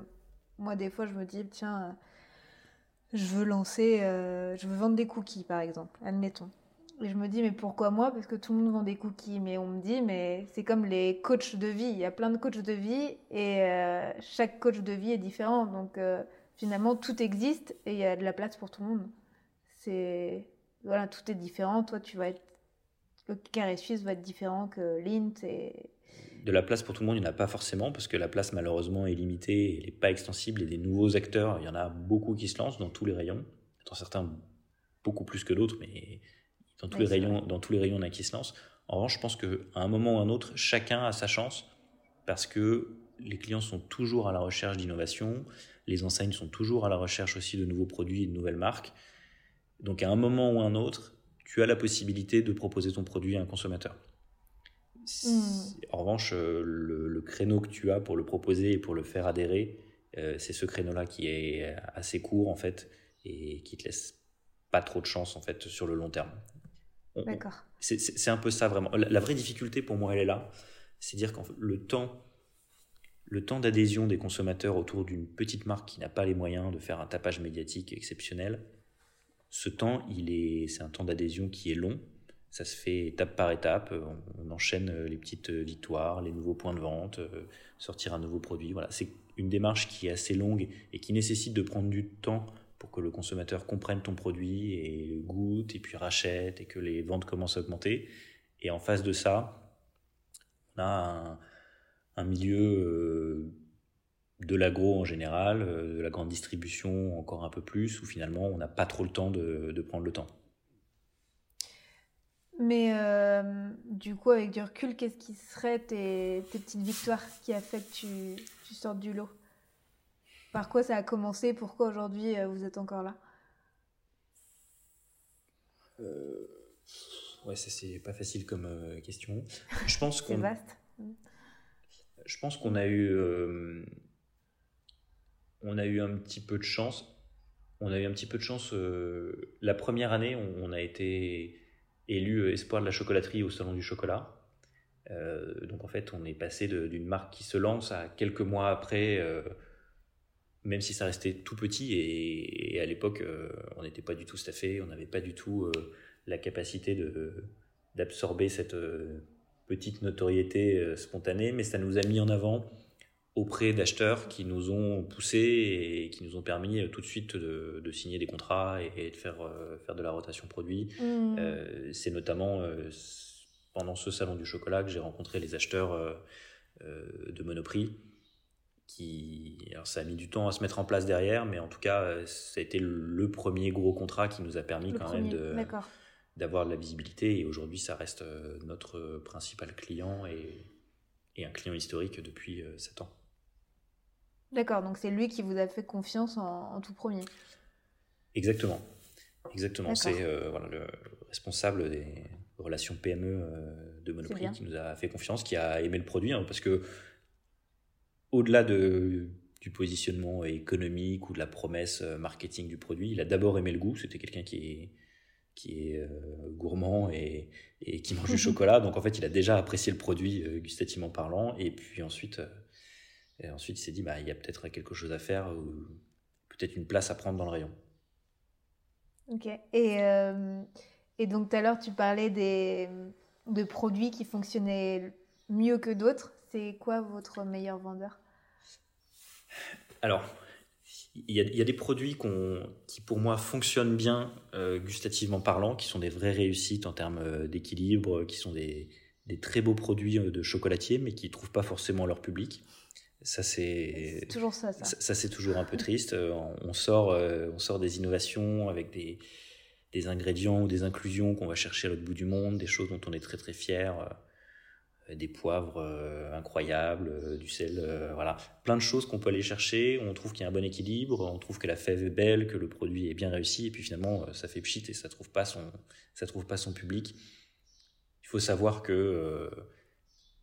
Speaker 2: moi, des fois, je me dis, tiens, euh, je veux lancer, je veux vendre des cookies, par exemple, admettons. Je me dis, mais pourquoi moi? Parce que tout le monde vend des cookies. Mais on me dit, mais c'est comme les coachs de vie. Il y a plein de coachs de vie et chaque coach de vie est différent. Donc finalement, tout existe et il y a de la place pour tout le monde. C'est voilà, tout est différent. Toi, tu vas être. Le carré suisse va être différent que l'int. Et...
Speaker 1: De la place pour tout le monde, il n'y en a pas forcément, parce que la place, malheureusement, est limitée, elle n'est pas extensible. Et des nouveaux acteurs, il y en a beaucoup qui se lancent dans tous les rayons. Dans certains, beaucoup plus que d'autres, mais dans tous, les rayons, dans tous les rayons, a qui se lancent. En revanche, je pense qu'à un moment ou à un autre, chacun a sa chance, parce que les clients sont toujours à la recherche d'innovation, les enseignes sont toujours à la recherche aussi de nouveaux produits et de nouvelles marques. Donc à un moment ou un autre, tu as la possibilité de proposer ton produit à un consommateur. En revanche, le, créneau que tu as pour le proposer et pour le faire adhérer, c'est ce créneau-là qui est assez court en fait et qui te laisse pas trop de chance en fait sur le long terme.
Speaker 2: D'accord.
Speaker 1: C'est un peu ça vraiment. La, vraie difficulté pour moi, elle est là. C'est dire que le temps, le temps d'adhésion des consommateurs autour d'une petite marque qui n'a pas les moyens de faire un tapage médiatique exceptionnel, ce temps, il est, c'est un temps d'adhésion qui est long. Ça se fait étape par étape. On, enchaîne les petites victoires, les nouveaux points de vente, euh, sortir un nouveau produit. Voilà, c'est une démarche qui est assez longue et qui nécessite de prendre du temps pour que le consommateur comprenne ton produit et goûte et puis rachète et que les ventes commencent à augmenter. Et en face de ça, on a un, milieu euh, de l'agro en général, euh, de la grande distribution encore un peu plus, où finalement on n'a pas trop le temps de, prendre le temps.
Speaker 2: Mais euh, du coup, avec du recul, qu'est-ce qui serait tes, petites victoires qui a fait que tu, tu sortes du lot? Par quoi ça a commencé? Pourquoi aujourd'hui euh, vous êtes encore là?
Speaker 1: Euh, Ouais, ça c'est pas facile comme euh, question. Je pense qu'on.
Speaker 2: vaste.
Speaker 1: Je pense qu'on a eu. on a eu un petit peu de chance. On a eu un petit peu de chance. la première année, on, a été élu espoir de la chocolaterie au Salon du Chocolat. donc en fait, on est passé d'une marque qui se lance à quelques mois après même si ça restait tout petit et, à l'époque euh, on n'était pas du tout staffé, on n'avait pas du tout euh, la capacité de d'absorber cette euh, petite notoriété spontanée, mais ça nous a mis en avant auprès d'acheteurs qui nous ont poussé et qui nous ont permis tout de suite de, signer des contrats et, de faire, faire de la rotation produit. Mmh. C'est notamment pendant ce salon du chocolat que j'ai rencontré les acheteurs de Monoprix qui, alors ça a mis du temps à se mettre en place derrière, mais en tout cas, euh, ça a été le premier gros contrat qui nous a permis quand même de, d'avoir de la visibilité. Et aujourd'hui, ça reste euh, notre principal client et, et un client historique depuis 7 euh, ans.
Speaker 2: D'accord, donc c'est lui qui vous a fait confiance en, tout premier.
Speaker 1: Exactement. Exactement. C'est voilà, le responsable des relations PME de Monoprix qui nous a fait confiance, qui a aimé le produit, hein, parce que au-delà de, du positionnement économique ou de la promesse euh, marketing du produit, il a d'abord aimé le goût. C'était quelqu'un qui est, qui est euh, gourmand et, et, qui mange du chocolat. Donc en fait, il a déjà apprécié le produit euh, gustativement parlant. Et puis ensuite, et ensuite il s'est dit, bah, il y a peut-être quelque chose à faire ou peut-être une place à prendre dans le rayon.
Speaker 2: Ok. Et, et donc tout à l'heure, tu parlais des, de produits qui fonctionnaient mieux que d'autres. C'est quoi votre meilleur vendeur?
Speaker 1: Alors, il y, a, des produits qui, pour moi, fonctionnent bien euh, gustativement parlant, qui sont des vraies réussites en termes euh, d'équilibre, qui sont des, très beaux produits euh, de chocolatier, mais qui ne trouvent pas forcément leur public.
Speaker 2: Ça, c'est toujours ça. Ça,
Speaker 1: c'est toujours un peu triste. On sort, on sort des innovations avec des, des ingrédients ou des inclusions qu'on va chercher à l'autre bout du monde, des choses dont on est très très fier. Euh, des poivres euh, incroyables, euh, du sel, voilà, plein de choses qu'on peut aller chercher. On trouve qu'il y a un bon équilibre, on trouve que la fève est belle, que le produit est bien réussi, et puis finalement ça fait pchit et ça trouve pas son, ça trouve pas son public. Il faut savoir que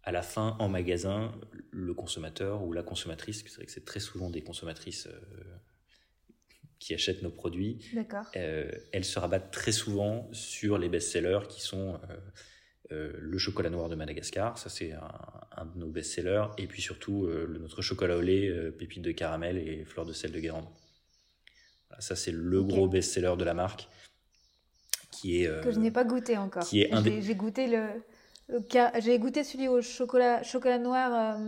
Speaker 1: à la fin, en magasin, le consommateur ou la consommatrice, c'est vrai que c'est très souvent des consommatrices qui achètent nos produits, elles se rabattent très souvent sur les best-sellers qui sont euh, le chocolat noir de Madagascar, ça c'est un, de nos best-sellers, et puis surtout euh, notre chocolat au lait, euh, pépites de caramel et fleurs de sel de Guérande. ça c'est le gros best-seller de la marque, qui est
Speaker 2: que je n'ai pas goûté encore. Qui est J'ai goûté le, j'ai goûté celui au chocolat chocolat noir,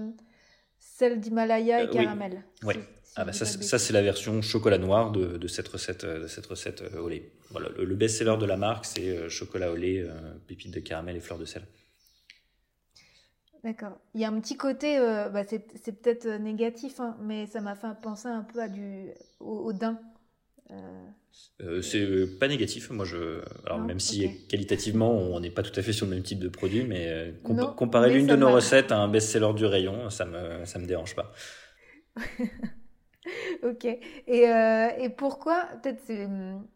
Speaker 2: sel d'Himalaya et caramel.
Speaker 1: Oui. Ah bah ça, ça c'est la version chocolat noir de, de cette recette de cette recette au lait. Voilà, le, best-seller de la marque, c'est euh, chocolat au lait, euh, pépites de caramel et fleurs de sel.
Speaker 2: D'accord. Il y a un petit côté, euh, bah c'est peut-être négatif, hein, mais ça m'a fait penser un peu à du, au, daim.
Speaker 1: c'est pas négatif, moi je. Alors même si qualitativement on n'est pas tout à fait sur le même type de produit, mais comparer l'une de nos recettes à un best-seller du rayon, ça me ça me dérange pas.
Speaker 2: ok. Et, euh, et pourquoi, peut-être c'est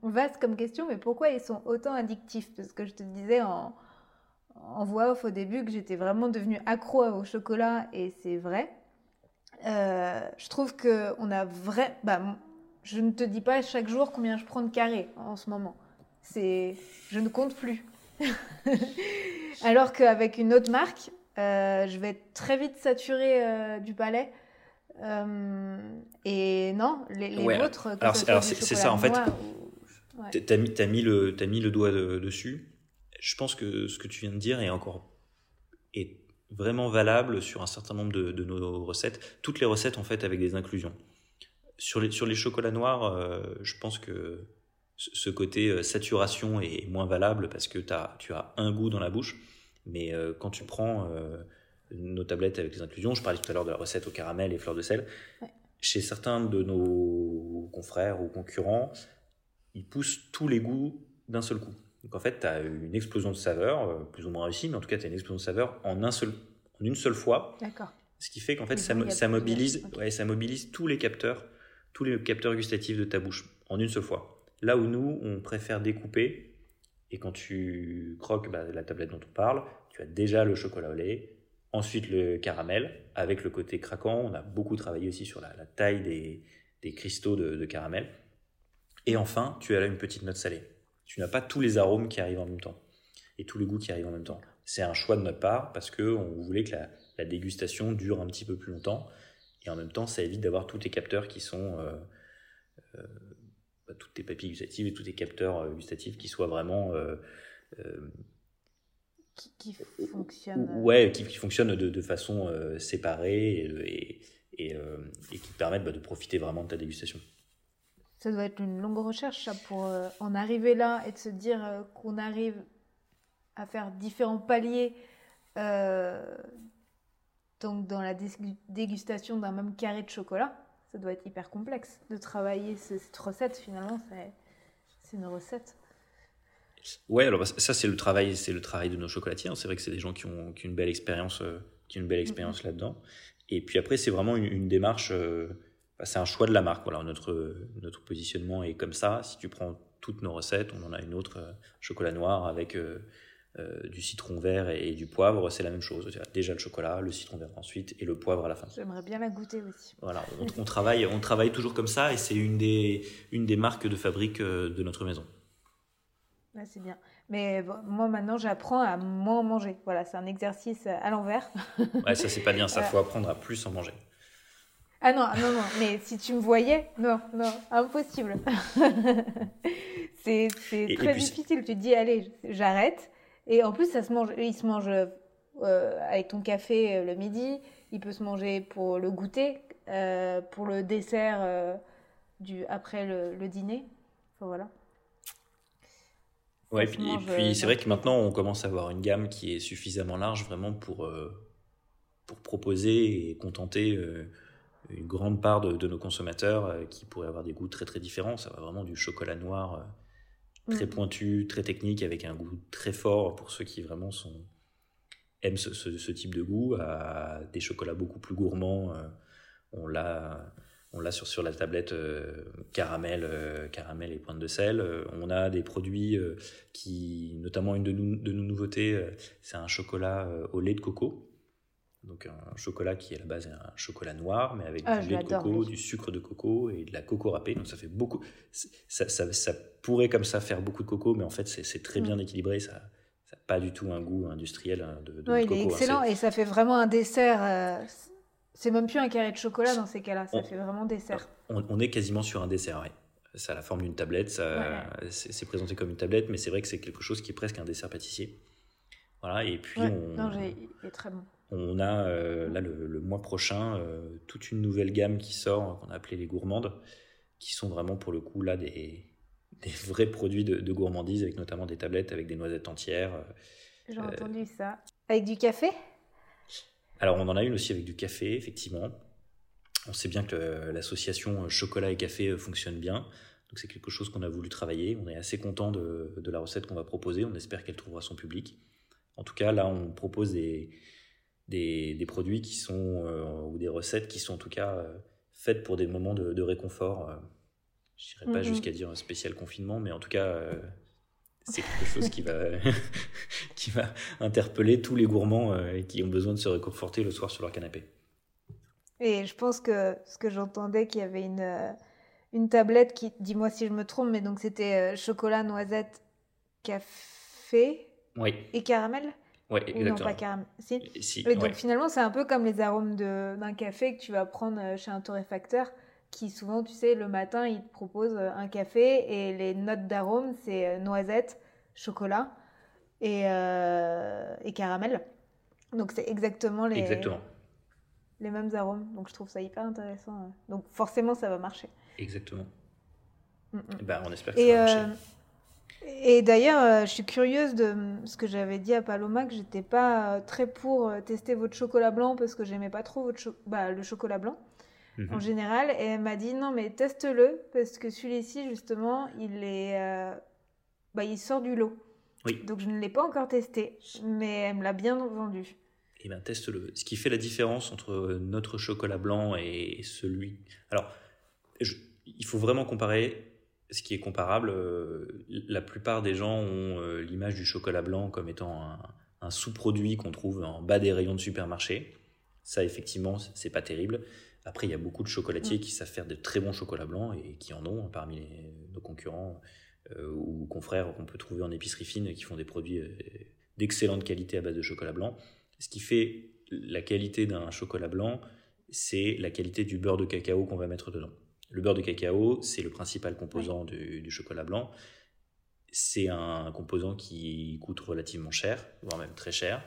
Speaker 2: vaste comme question, mais pourquoi ils sont autant addictifs? Parce que je te disais en, en voix off au début que j'étais vraiment devenue accro au chocolat et c'est vrai. Euh, je trouve que on a vrai. Bah, je ne te dis pas chaque jour combien je prends de carré en ce moment. C'est, je ne compte plus. Alors qu'avec une autre marque, euh, je vais très vite saturée euh, du palais. Et non, les, les vôtres.
Speaker 1: Alors, c'est ça en fait. Tu as, mis le, as mis le doigt dessus. Je pense que ce que tu viens de dire est encore est vraiment valable sur un certain nombre de, nos recettes. Toutes les recettes en fait avec des inclusions. Sur les, sur les chocolats noirs, euh, je pense que ce côté euh, saturation est moins valable parce que as, tu as un goût dans la bouche. Mais euh, quand tu prends nos tablettes avec les inclusions, je parlais tout à l'heure de la recette au caramel et fleurs de sel, chez certains de nos confrères ou concurrents, ils poussent tous les goûts d'un seul coup. Donc en fait, tu as une explosion de saveur, plus ou moins réussie, mais en tout cas, tu as une explosion de saveur en, un seul, en une seule fois.
Speaker 2: D'accord.
Speaker 1: Ce qui fait qu'en fait, ça, ça mobilise, ouais, ça mobilise tous les capteurs tous les capteurs gustatifs de ta bouche en une seule fois. Là où nous, on préfère découper, et quand tu croques bah, la tablette dont on parle, tu as déjà le chocolat au lait, ensuite le caramel, avec le côté craquant. On a beaucoup travaillé aussi sur la, taille des, cristaux de, caramel. Et enfin, tu as là une petite note salée. Tu n'as pas tous les arômes qui arrivent en même temps et tous les goûts qui arrivent en même temps. C'est un choix de notre part parce qu'on voulait que la, dégustation dure un petit peu plus longtemps et en même temps, ça évite d'avoir tous tes capteurs qui sont. Euh, euh, bah, toutes tes papilles gustatives et tous tes capteurs euh, gustatifs qui soient vraiment.
Speaker 2: Qui, fonctionnent.
Speaker 1: Ouais, qui, fonctionnent de, façon séparée et, et, qui permettent bah, de profiter vraiment de ta dégustation.
Speaker 2: Ça doit être une longue recherche ça, pour en arriver là et de se dire qu'on arrive à faire différents paliers donc dans la dégustation d'un même carré de chocolat, ça doit être hyper complexe de travailler cette recette finalement. C'est une recette.
Speaker 1: Ouais, alors ça c'est le travail, c'est le travail de nos chocolatiers. Hein. C'est vrai que c'est des gens qui ont, une belle expérience, euh, qui ont une belle expérience là-dedans. Et puis après c'est vraiment une, démarche, euh, bah, c'est un choix de la marque. Voilà, notre notre positionnement est comme ça. Si tu prends toutes nos recettes, on en a une autre euh, chocolat noir avec euh, du citron vert et, du poivre, c'est la même chose. Déjà le chocolat, le citron vert ensuite et le poivre à la fin.
Speaker 2: J'aimerais bien la goûter aussi.
Speaker 1: Voilà, on, travaille, on travaille toujours comme ça et c'est une des, une des marques de fabrique euh, de notre maison.
Speaker 2: C'est bien. Mais moi maintenant j'apprends à moins manger. Voilà, c'est un exercice à l'envers.
Speaker 1: ouais, ça c'est pas bien, ça faut apprendre à plus en manger.
Speaker 2: Ah non, non, non, mais si tu me voyais, non, non, impossible. c'est très difficile. Tu te dis, allez, j'arrête. Et en plus, ça se mange, il se mange euh, avec ton café euh, le midi, il peut se manger pour le goûter, euh, pour le dessert du, après le, dîner. Enfin, voilà.
Speaker 1: Ouais, et puis, c'est vrai que maintenant on commence à avoir une gamme qui est suffisamment large vraiment pour, pour proposer et contenter une grande part de, de nos consommateurs qui pourraient avoir des goûts très très différents. Ça va vraiment du chocolat noir très mm. pointu, très technique, avec un goût très fort pour ceux qui vraiment sont, aiment ce, type de goût, à des chocolats beaucoup plus gourmands. Euh, on l'a on l'a sur, sur la tablette euh, caramel, euh, caramel et pointe de sel. on a des produits qui, notamment une de, de nos nouveautés, c'est un chocolat au lait de coco. Donc un chocolat qui est à la base un chocolat noir, mais avec ah, du lait de coco, du sucre de coco et de la coco râpée. Donc ça fait beaucoup. Ça, ça, ça, pourrait comme ça faire beaucoup de coco, mais en fait c'est très bien mm. équilibré. Ça n'a pas du tout un goût industriel hein, de, de,
Speaker 2: coco. Il est hein. excellent et ça fait vraiment un dessert. C'est même plus un carré de chocolat dans ces cas-là. Ça fait vraiment dessert.
Speaker 1: On, est quasiment sur un dessert, oui. Ça a la forme d'une tablette. C'est présenté comme une tablette, mais c'est vrai que c'est quelque chose qui est presque un dessert pâtissier. Voilà. Et puis on.
Speaker 2: Non, il est très bon.
Speaker 1: On a euh, là le, mois prochain euh, toute une nouvelle gamme qui sort qu'on a appelé les gourmandes, qui sont vraiment pour le coup là des, vrais produits de, gourmandise avec notamment des tablettes avec des noisettes entières.
Speaker 2: J'ai euh, entendu ça. Avec du café?
Speaker 1: Alors on en a une aussi avec du café effectivement. On sait bien que l'association chocolat et café fonctionne bien. Donc c'est quelque chose qu'on a voulu travailler. On est assez content de, de la recette qu'on va proposer. On espère qu'elle trouvera son public. En tout cas, là, on propose des, des, produits qui sont, euh, ou des recettes qui sont en tout cas euh, faites pour des moments de, réconfort. Euh. je n'irai pas mhm. jusqu'à dire un spécial confinement, mais en tout cas, c'est quelque chose qui va, qui va interpeller tous les gourmands euh, qui ont besoin de se réconforter le soir sur leur canapé.
Speaker 2: Et je pense que ce que j'entendais, qu'il y avait une, euh, une tablette qui, dis-moi si je me trompe, mais donc c'était euh, chocolat, noisette, café
Speaker 1: oui.
Speaker 2: et caramel
Speaker 1: Oui, exactement.
Speaker 2: non, pas caramel. Si.
Speaker 1: Si,
Speaker 2: Oui, donc
Speaker 1: ouais.
Speaker 2: finalement, c'est un peu comme les arômes de- d'un café que tu vas prendre chez un torréfacteur, qui souvent, tu sais, le matin, il te propose euh, un café et les notes d'arôme, c'est euh, noisette, chocolat et, euh, et caramel. Donc c'est exactement les,
Speaker 1: Exactement.
Speaker 2: les mêmes arômes. Donc je trouve ça hyper intéressant. euh. Donc forcément, ça va marcher.
Speaker 1: Exactement.
Speaker 2: Mm, mm.
Speaker 1: Ben, on espère que ça va
Speaker 2: euh,
Speaker 1: marcher.
Speaker 2: et d'ailleurs, je suis curieuse de ce que j'avais dit à Paloma, que j'étais pas très pour tester votre chocolat blanc parce que j'aimais pas trop votre cho- bah, le chocolat blanc
Speaker 1: Mhm.
Speaker 2: en général. Et elle m'a dit non, mais teste-le parce que celui-ci, justement, il est, euh, bah, il sort du lot.
Speaker 1: Oui.
Speaker 2: Donc je ne l'ai pas encore testé, mais elle me l'a bien vendu.
Speaker 1: Eh bien, teste-le. Ce qui fait la différence entre notre chocolat blanc et celui. Alors, je- il faut vraiment comparer ce qui est comparable. Euh, La plupart des gens ont euh, l'image du chocolat blanc comme étant un, un sous-produit qu'on trouve en bas des rayons de supermarché. Ça, effectivement, c'est pas terrible. Après, il y a beaucoup de chocolatiers qui savent faire de très bons chocolats blancs et qui en ont hein, parmi les- nos concurrents euh, ou confrères qu'on peut trouver en épicerie fine qui font des produits euh, d'excellente qualité à base de chocolat blanc. Ce qui fait la qualité d'un chocolat blanc, c'est la qualité du beurre de cacao qu'on va mettre dedans. Le beurre de cacao, c'est le principal composant du, du chocolat blanc. C'est un composant qui coûte relativement cher, voire même très cher.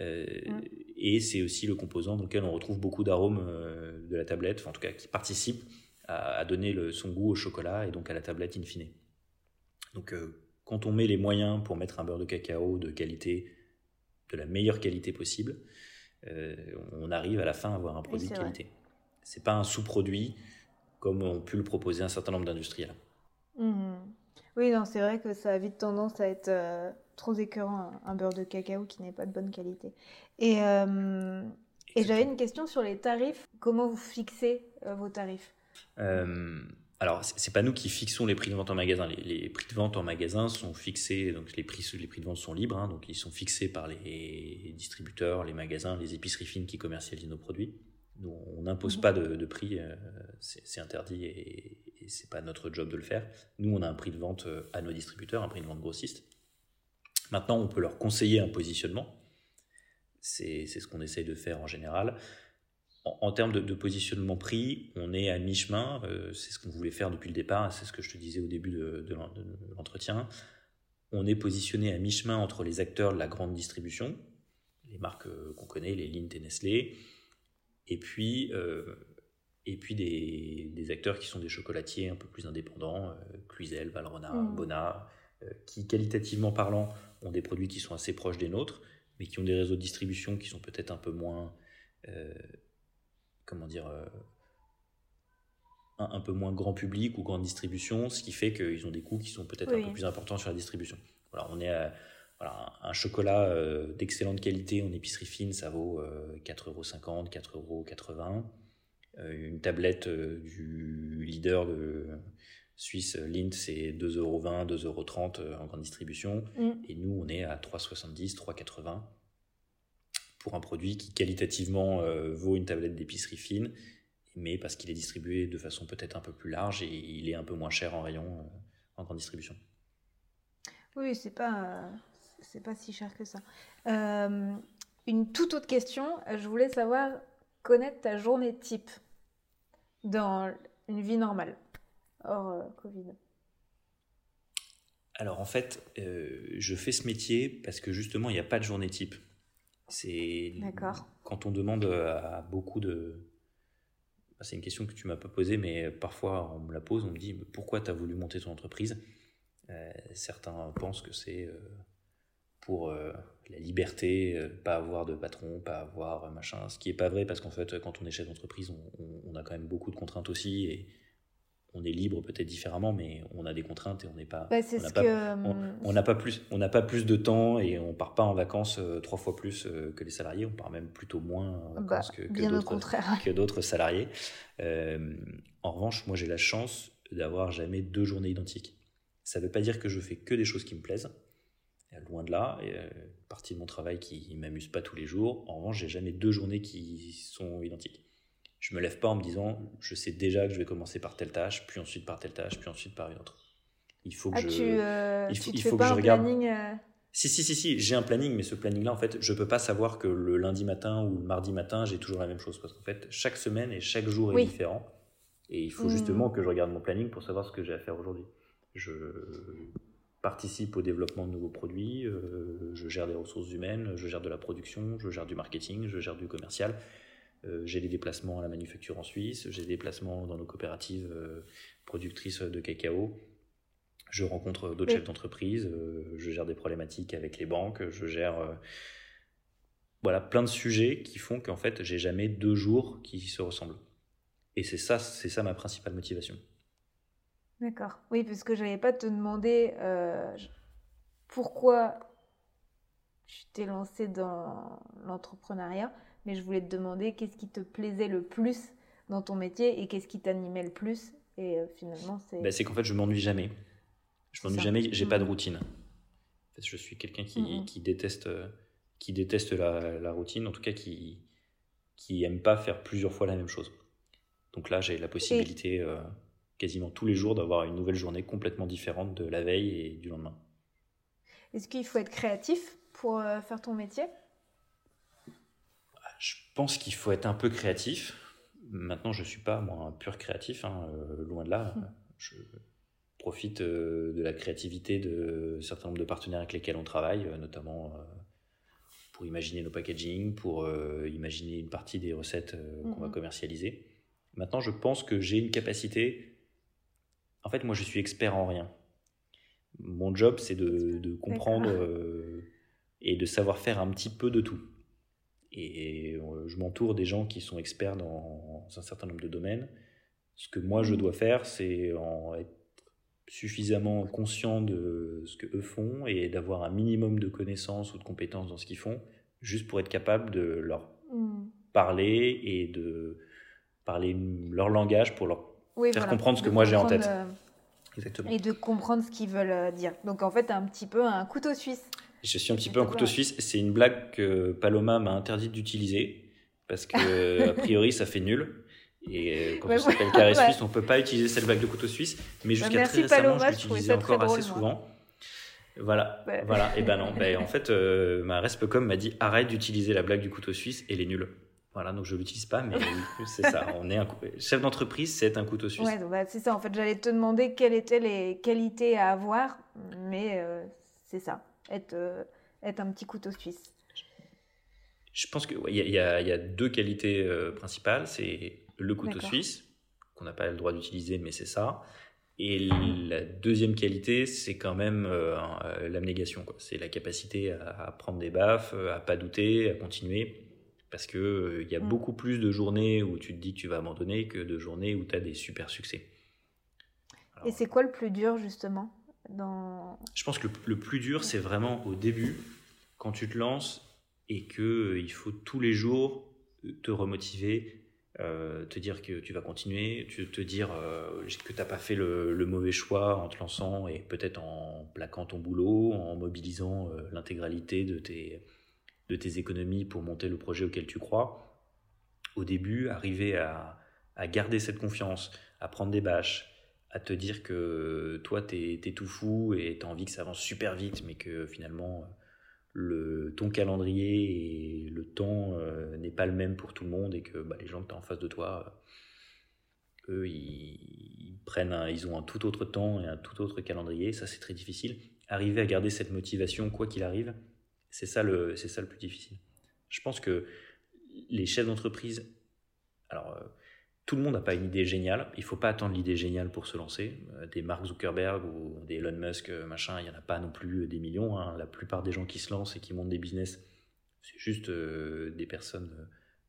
Speaker 1: Euh,
Speaker 2: Mm.
Speaker 1: Et c'est aussi le composant dans lequel on retrouve beaucoup d'arômes euh, de la tablette, enfin, en tout cas qui participe à, à donner le- son goût au chocolat et donc à la tablette in fine. Donc euh, quand on met les moyens pour mettre un beurre de cacao de qualité, de la meilleure qualité possible, on arrive à la fin à avoir un produit de qualité. C'est pas un sous-produit comme ont pu le proposer un certain nombre d'industriels.
Speaker 2: Mhm. Oui, non, c'est vrai que ça a vite tendance à être trop écœurant, un, beurre de cacao qui n'est pas de bonne qualité. Et, euh, et j'avais une question sur les tarifs. Comment vous fixez euh, vos tarifs?
Speaker 1: Euh, alors, c'est pas nous qui fixons les prix de vente en magasin. Les, les prix de vente en magasin sont fixés, donc les prix, les prix de vente sont libres, hein, donc ils sont fixés par les distributeurs, les magasins, les épiceries fines qui commercialisent nos produits. Nous, on n'impose
Speaker 2: Mhm.
Speaker 1: pas de, de prix, euh, c'est interdit et, et c'est pas notre job de le faire. Nous, on a un prix de vente à nos distributeurs, un prix de vente grossiste. Maintenant, on peut leur conseiller un positionnement. C'est ce qu'on essaye de faire en général. En, en termes de, de positionnement prix, on est à mi-chemin. euh, c'est ce qu'on voulait faire depuis le départ. C'est ce que je te disais au début de, de l'en- de l'entretien. On est positionné à mi-chemin entre les acteurs de la grande distribution, les marques euh, qu'on connaît, les Lindt et Nestlé, et puis, euh, et puis des, des acteurs qui sont des chocolatiers un peu plus indépendants, euh, Cluizel, Valrhona,
Speaker 2: Mm.
Speaker 1: Bonnat, euh, qui qualitativement parlant ont des produits qui sont assez proches des nôtres, mais qui ont des réseaux de distribution qui sont peut-être un peu moins, euh, comment dire, euh, un, un peu moins grand public ou grande distribution, ce qui fait qu'ils ont des coûts qui sont peut-être
Speaker 2: Oui.
Speaker 1: un peu plus importants sur la distribution. Voilà, on est à- voilà, un chocolat euh, d'excellente qualité en épicerie fine, ça vaut euh, 4,50€, 4,80€. Euh, une tablette euh, du leader de Suisse, Lindt, c'est 2,20€, 2,30€ euh, en grande distribution.
Speaker 2: Mm.
Speaker 1: Et nous, on est à 3,70, 3,80 pour un produit qui qualitativement euh, vaut une tablette d'épicerie fine, mais parce qu'il est distribué de façon peut-être un peu plus large et il est un peu moins cher en rayon euh, en grande distribution.
Speaker 2: Oui, c'est pas, euh, c'est pas si cher que ça. Euh, une toute autre question. Je voulais savoir connaître ta journée type dans une vie normale, hors euh, Covid.
Speaker 1: Alors en fait, euh, je fais ce métier parce que justement, il n'y a pas de journée type. C'est quand on demande à beaucoup de... bah, C'est une question que tu m'as pas posée, mais parfois on me la pose, on me dit "Mais pourquoi tu as voulu monter ton entreprise? Euh, Certains pensent que c'est euh, pour euh, la liberté, euh, pas avoir de patron, pas avoir euh, machin, ce qui est pas vrai parce qu'en fait quand on est chef d'entreprise, on, on- on a quand même beaucoup de contraintes aussi et on est libre peut-être différemment, mais on a des contraintes et on n'est pas...
Speaker 2: Bah, c'est
Speaker 1: on n'a pas-
Speaker 2: que.
Speaker 1: plus on n'a pas plus de temps et on part pas en vacances euh, trois fois plus euh, que les salariés on part même plutôt moins en
Speaker 2: bah,
Speaker 1: vacances que, d'autres
Speaker 2: contraire.
Speaker 1: que d'autres salariés Euh, en revanche moi j'ai la chance d'avoir jamais deux journées identiques Ça ne veut pas dire que je fais que des choses qui me plaisent. Loin de là, euh, partie de mon travail qui m'amuse pas tous les jours. En revanche, j'ai jamais deux journées qui sont identiques. Je me lève pas en me disant, je sais déjà que je vais commencer par telle tâche, puis ensuite par telle tâche, puis ensuite par une autre.
Speaker 2: Il faut que ah, je, tu, euh, il faut, il faut que je regarde. Planning, euh
Speaker 1: Si si si si, j'ai un planning, mais ce planning-là, en fait, je peux pas savoir que le lundi matin ou le mardi matin, j'ai toujours la même chose, parce qu'en fait, chaque semaine et chaque jour est différent, et il faut mmh. justement que je regarde mon planning pour savoir ce que j'ai à faire aujourd'hui. Je participe au développement de nouveaux produits, euh, je gère des ressources humaines, je gère de la production, je gère du marketing, je gère du commercial. Euh, j'ai des déplacements à la manufacture en Suisse, j'ai des déplacements dans nos coopératives euh, productrices de cacao. Je rencontre d'autres chefs d'entreprise, je gère des problématiques avec les banques, je gère voilà plein de sujets qui font qu'en fait j'ai jamais deux jours qui se ressemblent. Et c'est ça, c'est ça ma principale motivation.
Speaker 2: D'accord. Oui, parce que je n'avais pas te demander euh, pourquoi tu t'es lancé dans l'entrepreneuriat, mais je voulais te demander qu'est-ce qui te plaisait le plus dans ton métier et qu'est-ce qui t'animait le plus. Et euh, finalement, c'est.
Speaker 1: Bah, c'est qu'en fait, je m'ennuie jamais. Je m'ennuie jamais, j'ai pas de mmh. routine. Je suis quelqu'un qui, mmh, mmh. qui, déteste, qui déteste la, la, routine, en tout cas qui, qui aime pas faire plusieurs fois la même chose. Donc là, j'ai la possibilité. Euh, quasiment tous les jours d'avoir une nouvelle journée complètement différente de la veille et du lendemain.
Speaker 2: Est-ce qu'il faut être créatif pour euh, faire ton métier?
Speaker 1: Je pense qu'il faut être un peu créatif. Maintenant, je ne suis pas moi, un pur créatif, hein, euh, loin de là. Hum. Je profite euh, de la créativité de certains nombre de partenaires avec lesquels on travaille, notamment pour imaginer nos packaging, pour imaginer une partie des recettes qu'on va hum. commercialiser. Maintenant, je pense que j'ai une capacité en fait, moi, je suis expert en rien. Mon job, c'est de, comprendre euh, et de savoir faire un petit peu de tout. Et euh, je m'entoure des gens qui sont experts dans un certain nombre de domaines. Ce que moi, je dois faire, c'est en être suffisamment conscient de ce que eux font et d'avoir un minimum de connaissances ou de compétences dans ce qu'ils font, juste pour être capable de leur mmh. parler et de parler leur langage pour leur faire comprendre ce que moi j'ai en tête. Euh,
Speaker 2: Exactement. Et de comprendre ce qu'ils veulent euh, dire. Donc en fait, un petit peu un couteau suisse.
Speaker 1: Je suis un petit peu un couteau suisse. C'est une blague que Paloma m'a interdit d'utiliser parce que a priori ça fait nul. Et euh, quand on s'appelle carré suisse, on peut pas utiliser cette blague de couteau suisse. Mais bah, jusqu'à très récemment, je l'utilisais encore assez souvent. Voilà, voilà. Et ben non, ben, en fait, ma Respecom m'a dit arrête d'utiliser la blague du couteau suisse, elle est nulle. Voilà, donc je l'utilise pas, mais c'est ça. On est un chef d'entreprise, c'est un couteau suisse.
Speaker 2: Ouais, bah, c'est ça. En fait, j'allais te demander quelles étaient les qualités à avoir, mais euh, c'est ça, être, euh, être un petit couteau suisse.
Speaker 1: Je pense qu'il y, y, a deux qualités euh, principales. C'est le couteau suisse, qu'on n'a pas le droit d'utiliser, mais c'est ça. Et la deuxième qualité, c'est quand même l'abnégation. C'est la capacité à, à, prendre des baffes, à pas douter, à continuer parce qu'il il y a mm. beaucoup plus de journées où tu te dis que tu vas abandonner que de journées où tu as des super succès.
Speaker 2: Et c'est quoi le plus dur justement?
Speaker 1: Je pense que le, plus dur, c'est vraiment au début, quand tu te lances et qu'il euh, il faut tous les jours euh, te remotiver, euh, te dire que tu vas continuer, te dire que tu n'as pas fait le, mauvais choix en te lançant et peut-être en plaquant ton boulot, en mobilisant l'intégralité de tes économies pour monter le projet auquel tu crois, au début, arriver à, garder cette confiance, à prendre des bâches, à te dire que toi, tu es, tout fou et tu as envie que ça avance super vite, mais que finalement, le, ton calendrier et le temps euh, n'est pas le même pour tout le monde et que bah, les gens que tu as en face de toi, eux, ils, prennent ils ont un tout autre temps et un tout autre calendrier. Ça, c'est très difficile. Arriver à garder cette motivation, quoi qu'il arrive, c'est ça, le, ça le plus difficile. Je pense que les chefs d'entreprise, alors euh, tout le monde n'a pas une idée géniale. Il faut pas attendre l'idée géniale pour se lancer. Euh, des Mark Zuckerberg ou des Elon Musk, euh, machin, il y en a pas non plus des millions. Hein. La plupart des gens qui se lancent et qui montent des business, c'est juste des personnes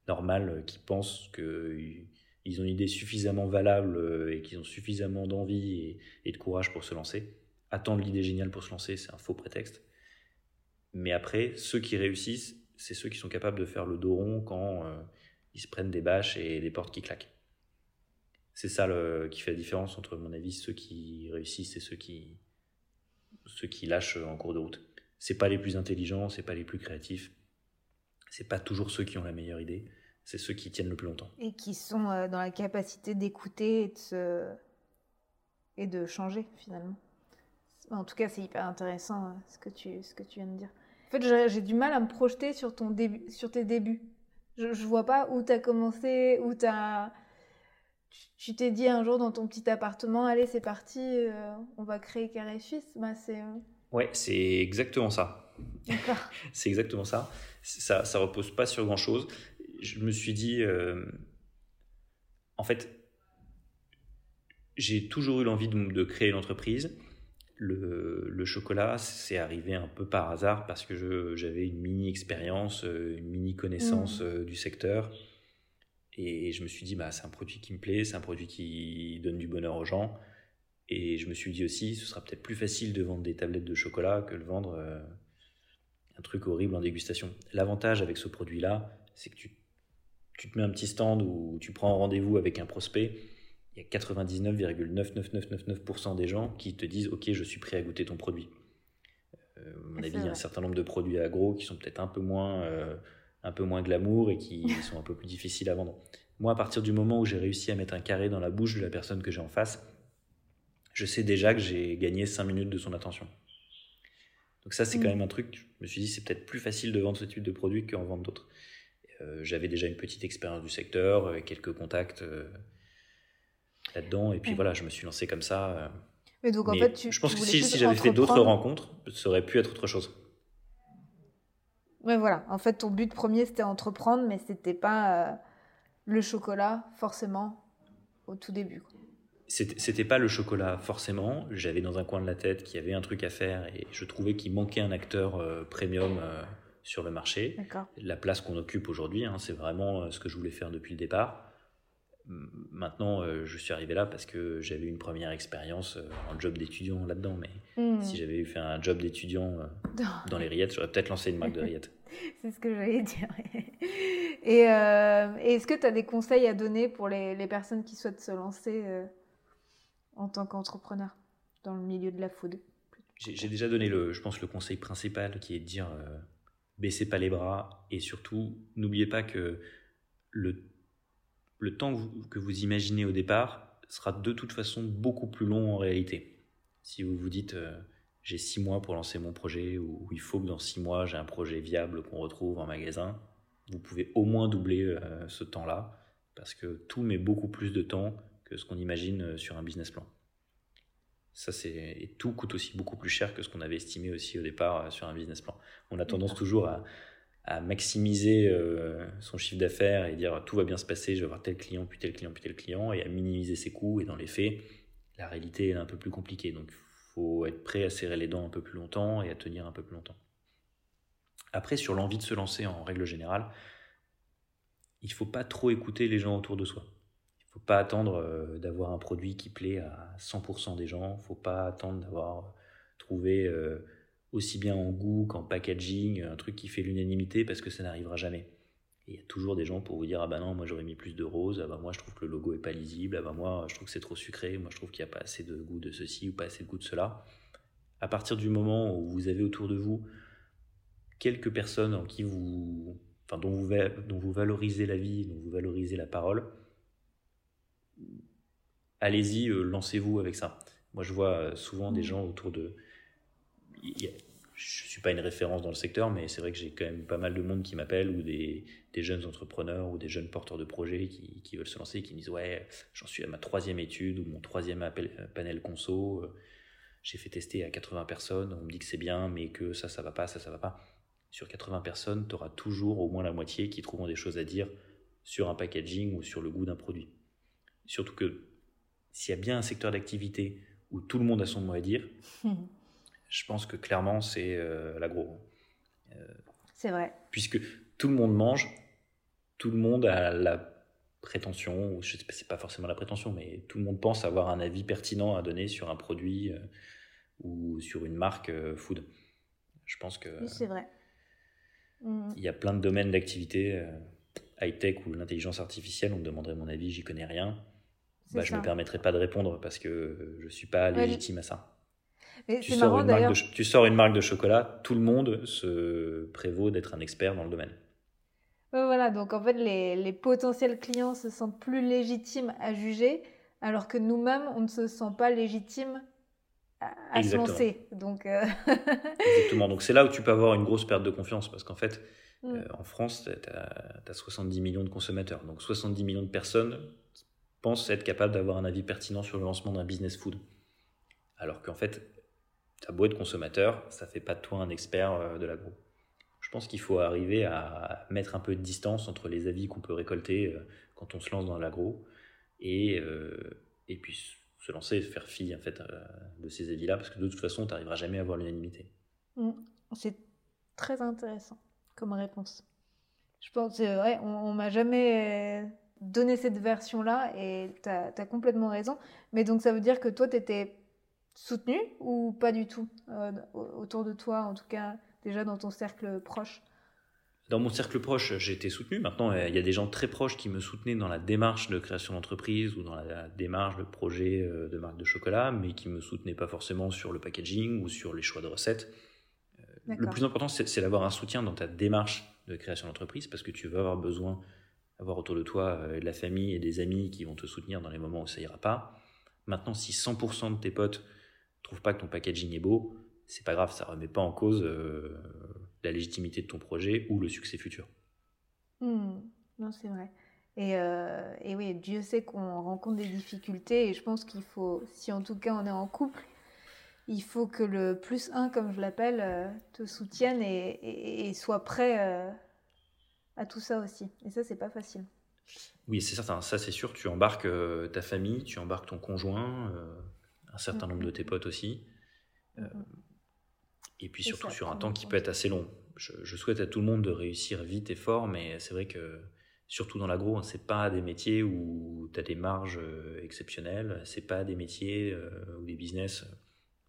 Speaker 1: normales qui pensent qu'ils ont une idée suffisamment valable et qu'ils ont suffisamment d'envie et, de courage pour se lancer. Attendre l'idée géniale pour se lancer, c'est un faux prétexte. Mais après, ceux qui réussissent, c'est ceux qui sont capables de faire le dos rond quand euh, ils se prennent des bâches et des portes qui claquent. C'est ça le, qui fait la différence entre, mon avis, ceux qui réussissent et ceux qui, ceux qui lâchent en cours de route. C'est pas les plus intelligents, c'est pas les plus créatifs, c'est pas toujours ceux qui ont la meilleure idée, c'est ceux qui tiennent le plus longtemps.
Speaker 2: Et qui sont euh, dans la capacité d'écouter et de et de changer finalement. En tout cas, c'est hyper intéressant euh, ce que tu ce que tu viens de dire. En fait, j'ai du mal à me projeter sur ton début, sur tes débuts. Je, je vois pas où tu as commencé, où tu as tu t'es dit un jour dans ton petit appartement, allez, c'est parti, euh, on va créer Carré Suisse. Bah, c'est.
Speaker 1: Ouais, c'est exactement ça. c'est exactement ça. ça. Ça repose pas sur grand chose. Je me suis dit, euh, en fait, j'ai toujours eu l'envie de, de, créer une entreprise. Le, le chocolat, c'est arrivé un peu par hasard parce que j'avais une mini expérience, euh, une mini connaissance mmh. du secteur. Et je me suis dit, bah, c'est un produit qui me plaît, c'est un produit qui donne du bonheur aux gens. Et je me suis dit aussi, ce sera peut-être plus facile de vendre des tablettes de chocolat que de vendre euh, un truc horrible en dégustation. L'avantage avec ce produit-là, c'est que tu, tu, te mets un petit stand où tu prends rendez-vous avec un prospect. Il y a 99,99999% des gens qui te disent, OK, je suis prêt à goûter ton produit. Euh, à mon avis, il y a un certain nombre de produits agro qui sont peut-être un peu moins... Euh, un peu moins glamour et qui sont un peu plus difficiles à vendre. Moi, à partir du moment où j'ai réussi à mettre un carré dans la bouche de la personne que j'ai en face, je sais déjà que j'ai gagné 5 minutes de son attention. Donc ça, c'est quand mm. même un truc, je me suis dit, c'est peut-être plus facile de vendre ce type de produit qu'en vendre d'autres. Euh, J'avais déjà une petite expérience du secteur, euh, quelques contacts euh, là-dedans, et puis voilà, je me suis lancé comme ça.
Speaker 2: Mais donc en fait, tu,
Speaker 1: je pense que si, si j'avais fait d'autres rencontres, ça aurait pu être autre chose.
Speaker 2: Ouais, voilà. En fait, ton but premier, c'était entreprendre, mais c'était pas euh, le chocolat, forcément, au tout début.
Speaker 1: C'était pas le chocolat, forcément. J'avais dans un coin de la tête qu'il y avait un truc à faire et je trouvais qu'il manquait un acteur euh, premium euh, sur le marché. La place qu'on occupe aujourd'hui, hein, c'est vraiment ce que je voulais faire depuis le départ. Maintenant, euh, je suis arrivé là parce que j'avais une première expérience euh, en job d'étudiant là-dedans. Mais hmm. si j'avais eu fait un job d'étudiant euh, dans les rillettes, j'aurais peut-être lancé une marque de rillettes.
Speaker 2: C'est ce que j'allais dire. Et, est-ce que tu as des conseils à donner pour les, les personnes qui souhaitent se lancer en tant qu'entrepreneur dans le milieu de la food?
Speaker 1: J'ai déjà donné, le, je pense, le conseil principal qui est de dire baissez pas les bras et surtout n'oubliez pas que le le temps que vous, imaginez au départ sera de toute façon beaucoup plus long en réalité. Si vous vous dites euh, j'ai six mois pour lancer mon projet ou, il faut que dans six mois j'ai un projet viable qu'on retrouve en magasin, vous pouvez au moins doubler euh, ce temps-là parce que tout met beaucoup plus de temps que ce qu'on imagine euh, sur un business plan. Ça, c'est et tout coûte aussi beaucoup plus cher que ce qu'on avait estimé aussi au départ sur un business plan. On a tendance toujours à, à maximiser euh, son chiffre d'affaires et dire tout va bien se passer, je vais avoir tel client, puis tel client, puis tel client, et à minimiser ses coûts. Et dans les faits, la réalité est un peu plus compliquée. Donc il faut être prêt à serrer les dents un peu plus longtemps et à tenir un peu plus longtemps. Après, sur l'envie de se lancer en règle générale, il ne faut pas trop écouter les gens autour de soi. Il ne faut pas attendre euh, d'avoir un produit qui plaît à 100% des gens. Il ne faut pas attendre d'avoir trouvé... Euh, aussi bien en goût qu'en packaging, un truc qui fait l'unanimité parce que ça n'arrivera jamais. il y a toujours des gens pour vous dire ah bah non moi j'aurais mis plus de rose, ah bah moi je trouve que le logo est pas lisible, ah bah moi je trouve que c'est trop sucré, moi je trouve qu'il n'y a pas assez de goût de ceci ou pas assez de goût de cela. À partir du moment où vous avez autour de vous quelques personnes en qui vous, enfin dont vous, dont vous valorisez la vie, dont vous valorisez la parole, allez-y, euh, lancez-vous avec ça. Moi je vois euh, souvent des mmh. gens autour de je ne suis pas une référence dans le secteur, mais c'est vrai que j'ai quand même pas mal de monde qui m'appelle ou des, jeunes entrepreneurs ou des jeunes porteurs de projets qui, veulent se lancer et qui me disent Ouais, j'en suis à ma troisième étude ou mon troisième appel, panel conso. J'ai fait tester à 80 personnes. On me dit que c'est bien, mais que ça, ça va pas, ça, ça va pas. Sur 80 personnes, tu auras toujours au moins la moitié qui trouveront des choses à dire sur un packaging ou sur le goût d'un produit. Surtout que s'il y a bien un secteur d'activité où tout le monde a son mot à dire, je pense que clairement, c'est euh, l'agro.
Speaker 2: Euh, c'est vrai.
Speaker 1: Puisque tout le monde mange, tout le monde a la prétention, ou je sais pas, c'est pas forcément la prétention, mais tout le monde pense avoir un avis pertinent à donner sur un produit euh, ou sur une marque food. Je pense que.
Speaker 2: Oui, c'est vrai.
Speaker 1: Mm. Il y a plein de domaines d'activité, high-tech ou l'intelligence artificielle, on me demanderait mon avis, j'y connais rien. Bah, je ne me permettrai pas de répondre parce que je ne suis pas légitime à ça. Tu, sors une marque de, tu sors une marque de chocolat, tout le monde se prévaut d'être un expert dans le domaine.
Speaker 2: voilà, donc en fait, les, les, potentiels clients se sentent plus légitimes à juger, alors que nous-mêmes, on ne se sent pas légitime à, se lancer. Donc, euh,
Speaker 1: Exactement. Donc c'est là où tu peux avoir une grosse perte de confiance, parce qu'en fait, mm. euh, en France, tu as, 70 millions de consommateurs. Donc 70 millions de personnes pensent être capables d'avoir un avis pertinent sur le lancement d'un business food. Alors qu'en fait, ta beau de consommateur, ça fait pas de toi un expert euh, de l'agro. Je pense qu'il faut arriver à mettre un peu de distance entre les avis qu'on peut récolter quand on se lance dans l'agro et, et puis se lancer faire fi en fait, de ces avis-là, parce que de toute façon, tu n'arriveras jamais à avoir l'unanimité.
Speaker 2: Mm. C'est très intéressant comme réponse. Je pense, c'est vrai, on, ne m'a jamais donné cette version-là et tu as, complètement raison. Mais donc ça veut dire que toi, tu étais soutenu ou pas du tout euh, autour de toi, en tout cas déjà dans ton cercle proche?
Speaker 1: Dans mon cercle proche, j'ai été soutenu. Maintenant, il y a des gens très proches qui me soutenaient dans la démarche de création d'entreprise ou dans la démarche de projet euh, de marque de chocolat, mais qui me soutenaient pas forcément sur le packaging ou sur les choix de recettes. Euh, le plus important, c'est d'avoir un soutien dans ta démarche de création d'entreprise parce que tu vas avoir besoin d'avoir autour de toi de la famille et des amis qui vont te soutenir dans les moments où ça ira pas. Maintenant, si 100% de tes potes trouvent pas que ton packaging est beau, c'est pas grave, ça remet pas en cause la légitimité de ton projet ou le succès futur.
Speaker 2: Hmm. non, c'est vrai. Et, euh, et, oui, Dieu sait qu'on rencontre des difficultés et je pense qu'il faut, si en tout cas on est en couple, il faut que le plus un, comme je l'appelle, euh, te soutienne et, et, soit prêt euh, à tout ça aussi. Et ça, c'est pas facile.
Speaker 1: Oui, c'est certain. Ça, c'est sûr. Tu embarques ta famille, tu embarques ton conjoint, un certain nombre de tes potes aussi. Et puis surtout sur un temps qui peut être assez long. Je, souhaite à tout le monde de réussir vite et fort, mais c'est vrai que surtout dans l'agro, hein, c'est pas des métiers où tu as des marges euh, exceptionnelles, c'est pas des métiers euh, ou des business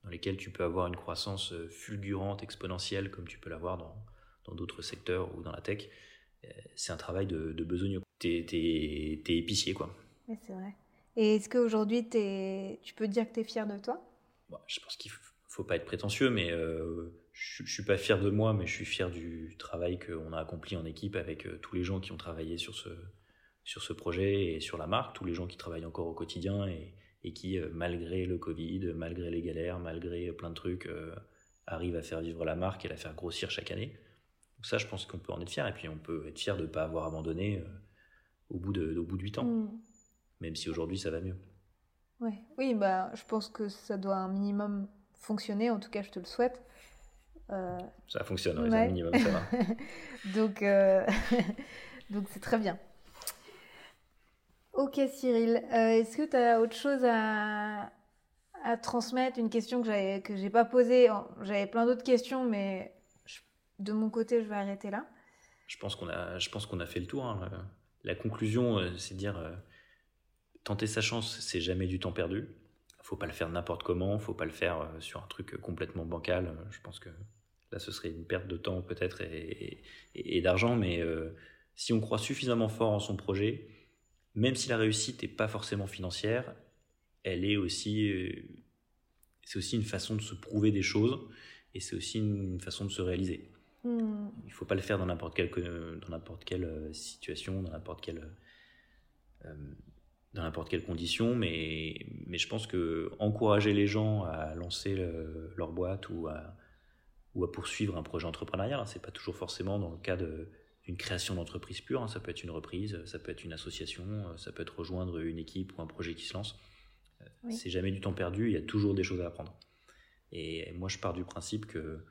Speaker 1: dans lesquels tu peux avoir une croissance euh, fulgurante, exponentielle, comme tu peux l'avoir dans d'autres secteurs ou dans la tech. C'est un travail de, de besogneux. T'es es, épicier, quoi.
Speaker 2: c'est vrai. Et est-ce qu'aujourd'hui, tu peux dire que tu es fier de toi?
Speaker 1: Je pense qu'il faut faut pas être prétentieux, mais euh, je, ne suis pas fier de moi, mais je suis fier du travail qu'on a accompli en équipe avec euh, tous les gens qui ont travaillé sur ce, sur ce projet et sur la marque, tous les gens qui travaillent encore au quotidien et, et qui, euh, malgré le Covid, malgré les galères, malgré plein de trucs, arrivent à faire vivre la marque et la faire grossir chaque année. Donc ça, je pense qu'on peut en être fier. Et puis, on peut être fier de ne pas avoir abandonné au bout de, au bout de 8 ans, mm. Même si aujourd'hui, ça va mieux.
Speaker 2: Ouais. Oui, bah, je pense que ça doit un minimum fonctionner, en tout cas je te le souhaite.
Speaker 1: Euh, ça fonctionne, un minimum, ça va.
Speaker 2: donc, euh, donc c'est très bien. Ok Cyril, euh, est-ce que tu as autre chose à, à transmettre? Une question que je que j'ai pas posée. J'avais plein d'autres questions, mais de mon côté, je vais arrêter là.
Speaker 1: Je pense qu'on a, je pense qu'on a fait le tour. Hein. La conclusion, c'est de dire tenter sa chance, c'est jamais du temps perdu faut pas le faire n'importe comment, faut pas le faire euh, sur un truc complètement bancal. Je pense que là, ce serait une perte de temps peut-être et, d'argent, mais euh, si on croit suffisamment fort en son projet, même si la réussite n'est pas forcément financière, elle est aussi, euh, c'est aussi une façon de se prouver des choses et c'est aussi une façon de se réaliser. Hmm. Il faut pas le faire dans n'importe quelle, dans n'importe quelle situation, dans n'importe quelle dans n'importe quelle condition, mais, mais je pense que encourager les gens à lancer leur boîte ou à, ou à poursuivre un projet entrepreneurial, hein, c'est pas toujours forcément dans le cas d'une création d'entreprise pure, hein. ça peut être une reprise, ça peut être une association, ça peut être rejoindre une équipe ou un projet qui se lance. C'est jamais du temps perdu, il y a toujours des choses à apprendre. Et moi, je pars du principe que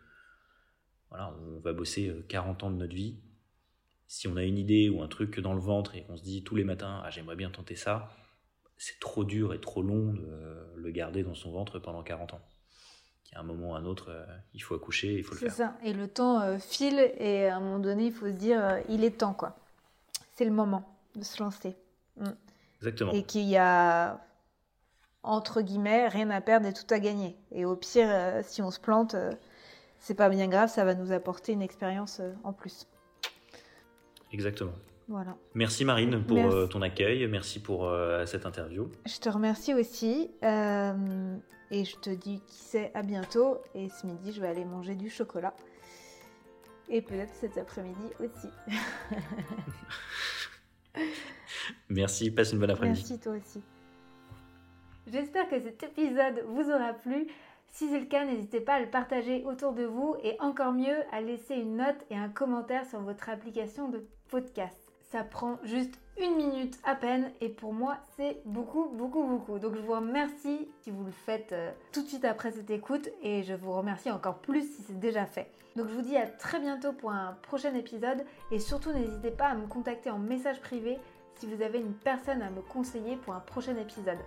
Speaker 1: voilà, on va bosser 40 ans de notre vie si on a une idée ou un truc dans le ventre et qu'on se dit tous les matins ah j'aimerais bien tenter ça, c'est trop dur et trop long de le garder dans son ventre pendant 40 ans. Qu'à un moment ou à un autre, euh, il faut accoucher, il faut le faire.
Speaker 2: C'est ça. Et le temps euh, file et à un moment donné, il faut se dire euh, il est temps quoi. C'est le moment de se lancer.
Speaker 1: Mm. Exactement.
Speaker 2: Et qu'il y a entre guillemets rien à perdre et tout à gagner. Et au pire, si on se plante, c'est pas bien grave, ça va nous apporter une expérience en plus.
Speaker 1: Exactement.
Speaker 2: Voilà.
Speaker 1: Merci Marine pour
Speaker 2: Merci.
Speaker 1: euh, ton accueil, merci pour euh, cette interview.
Speaker 2: Je te remercie aussi. euh, et je te dis qui sait à bientôt. Et ce midi, je vais aller manger du chocolat. Et peut-être cet après-midi aussi.
Speaker 1: Merci, passe une bonne après-midi.
Speaker 2: Merci toi aussi. J'espère que cet épisode vous aura plu. Si c'est le cas, n'hésitez pas à le partager autour de vous et encore mieux à laisser une note et un commentaire sur votre application de podcast. Ça prend juste une minute à peine et pour moi c'est beaucoup beaucoup beaucoup. Donc je vous remercie si vous le faites euh, tout de suite après cette écoute et je vous remercie encore plus si c'est déjà fait. Donc je vous dis à très bientôt pour un prochain épisode et surtout n'hésitez pas à me contacter en message privé si vous avez une personne à me conseiller pour un prochain épisode.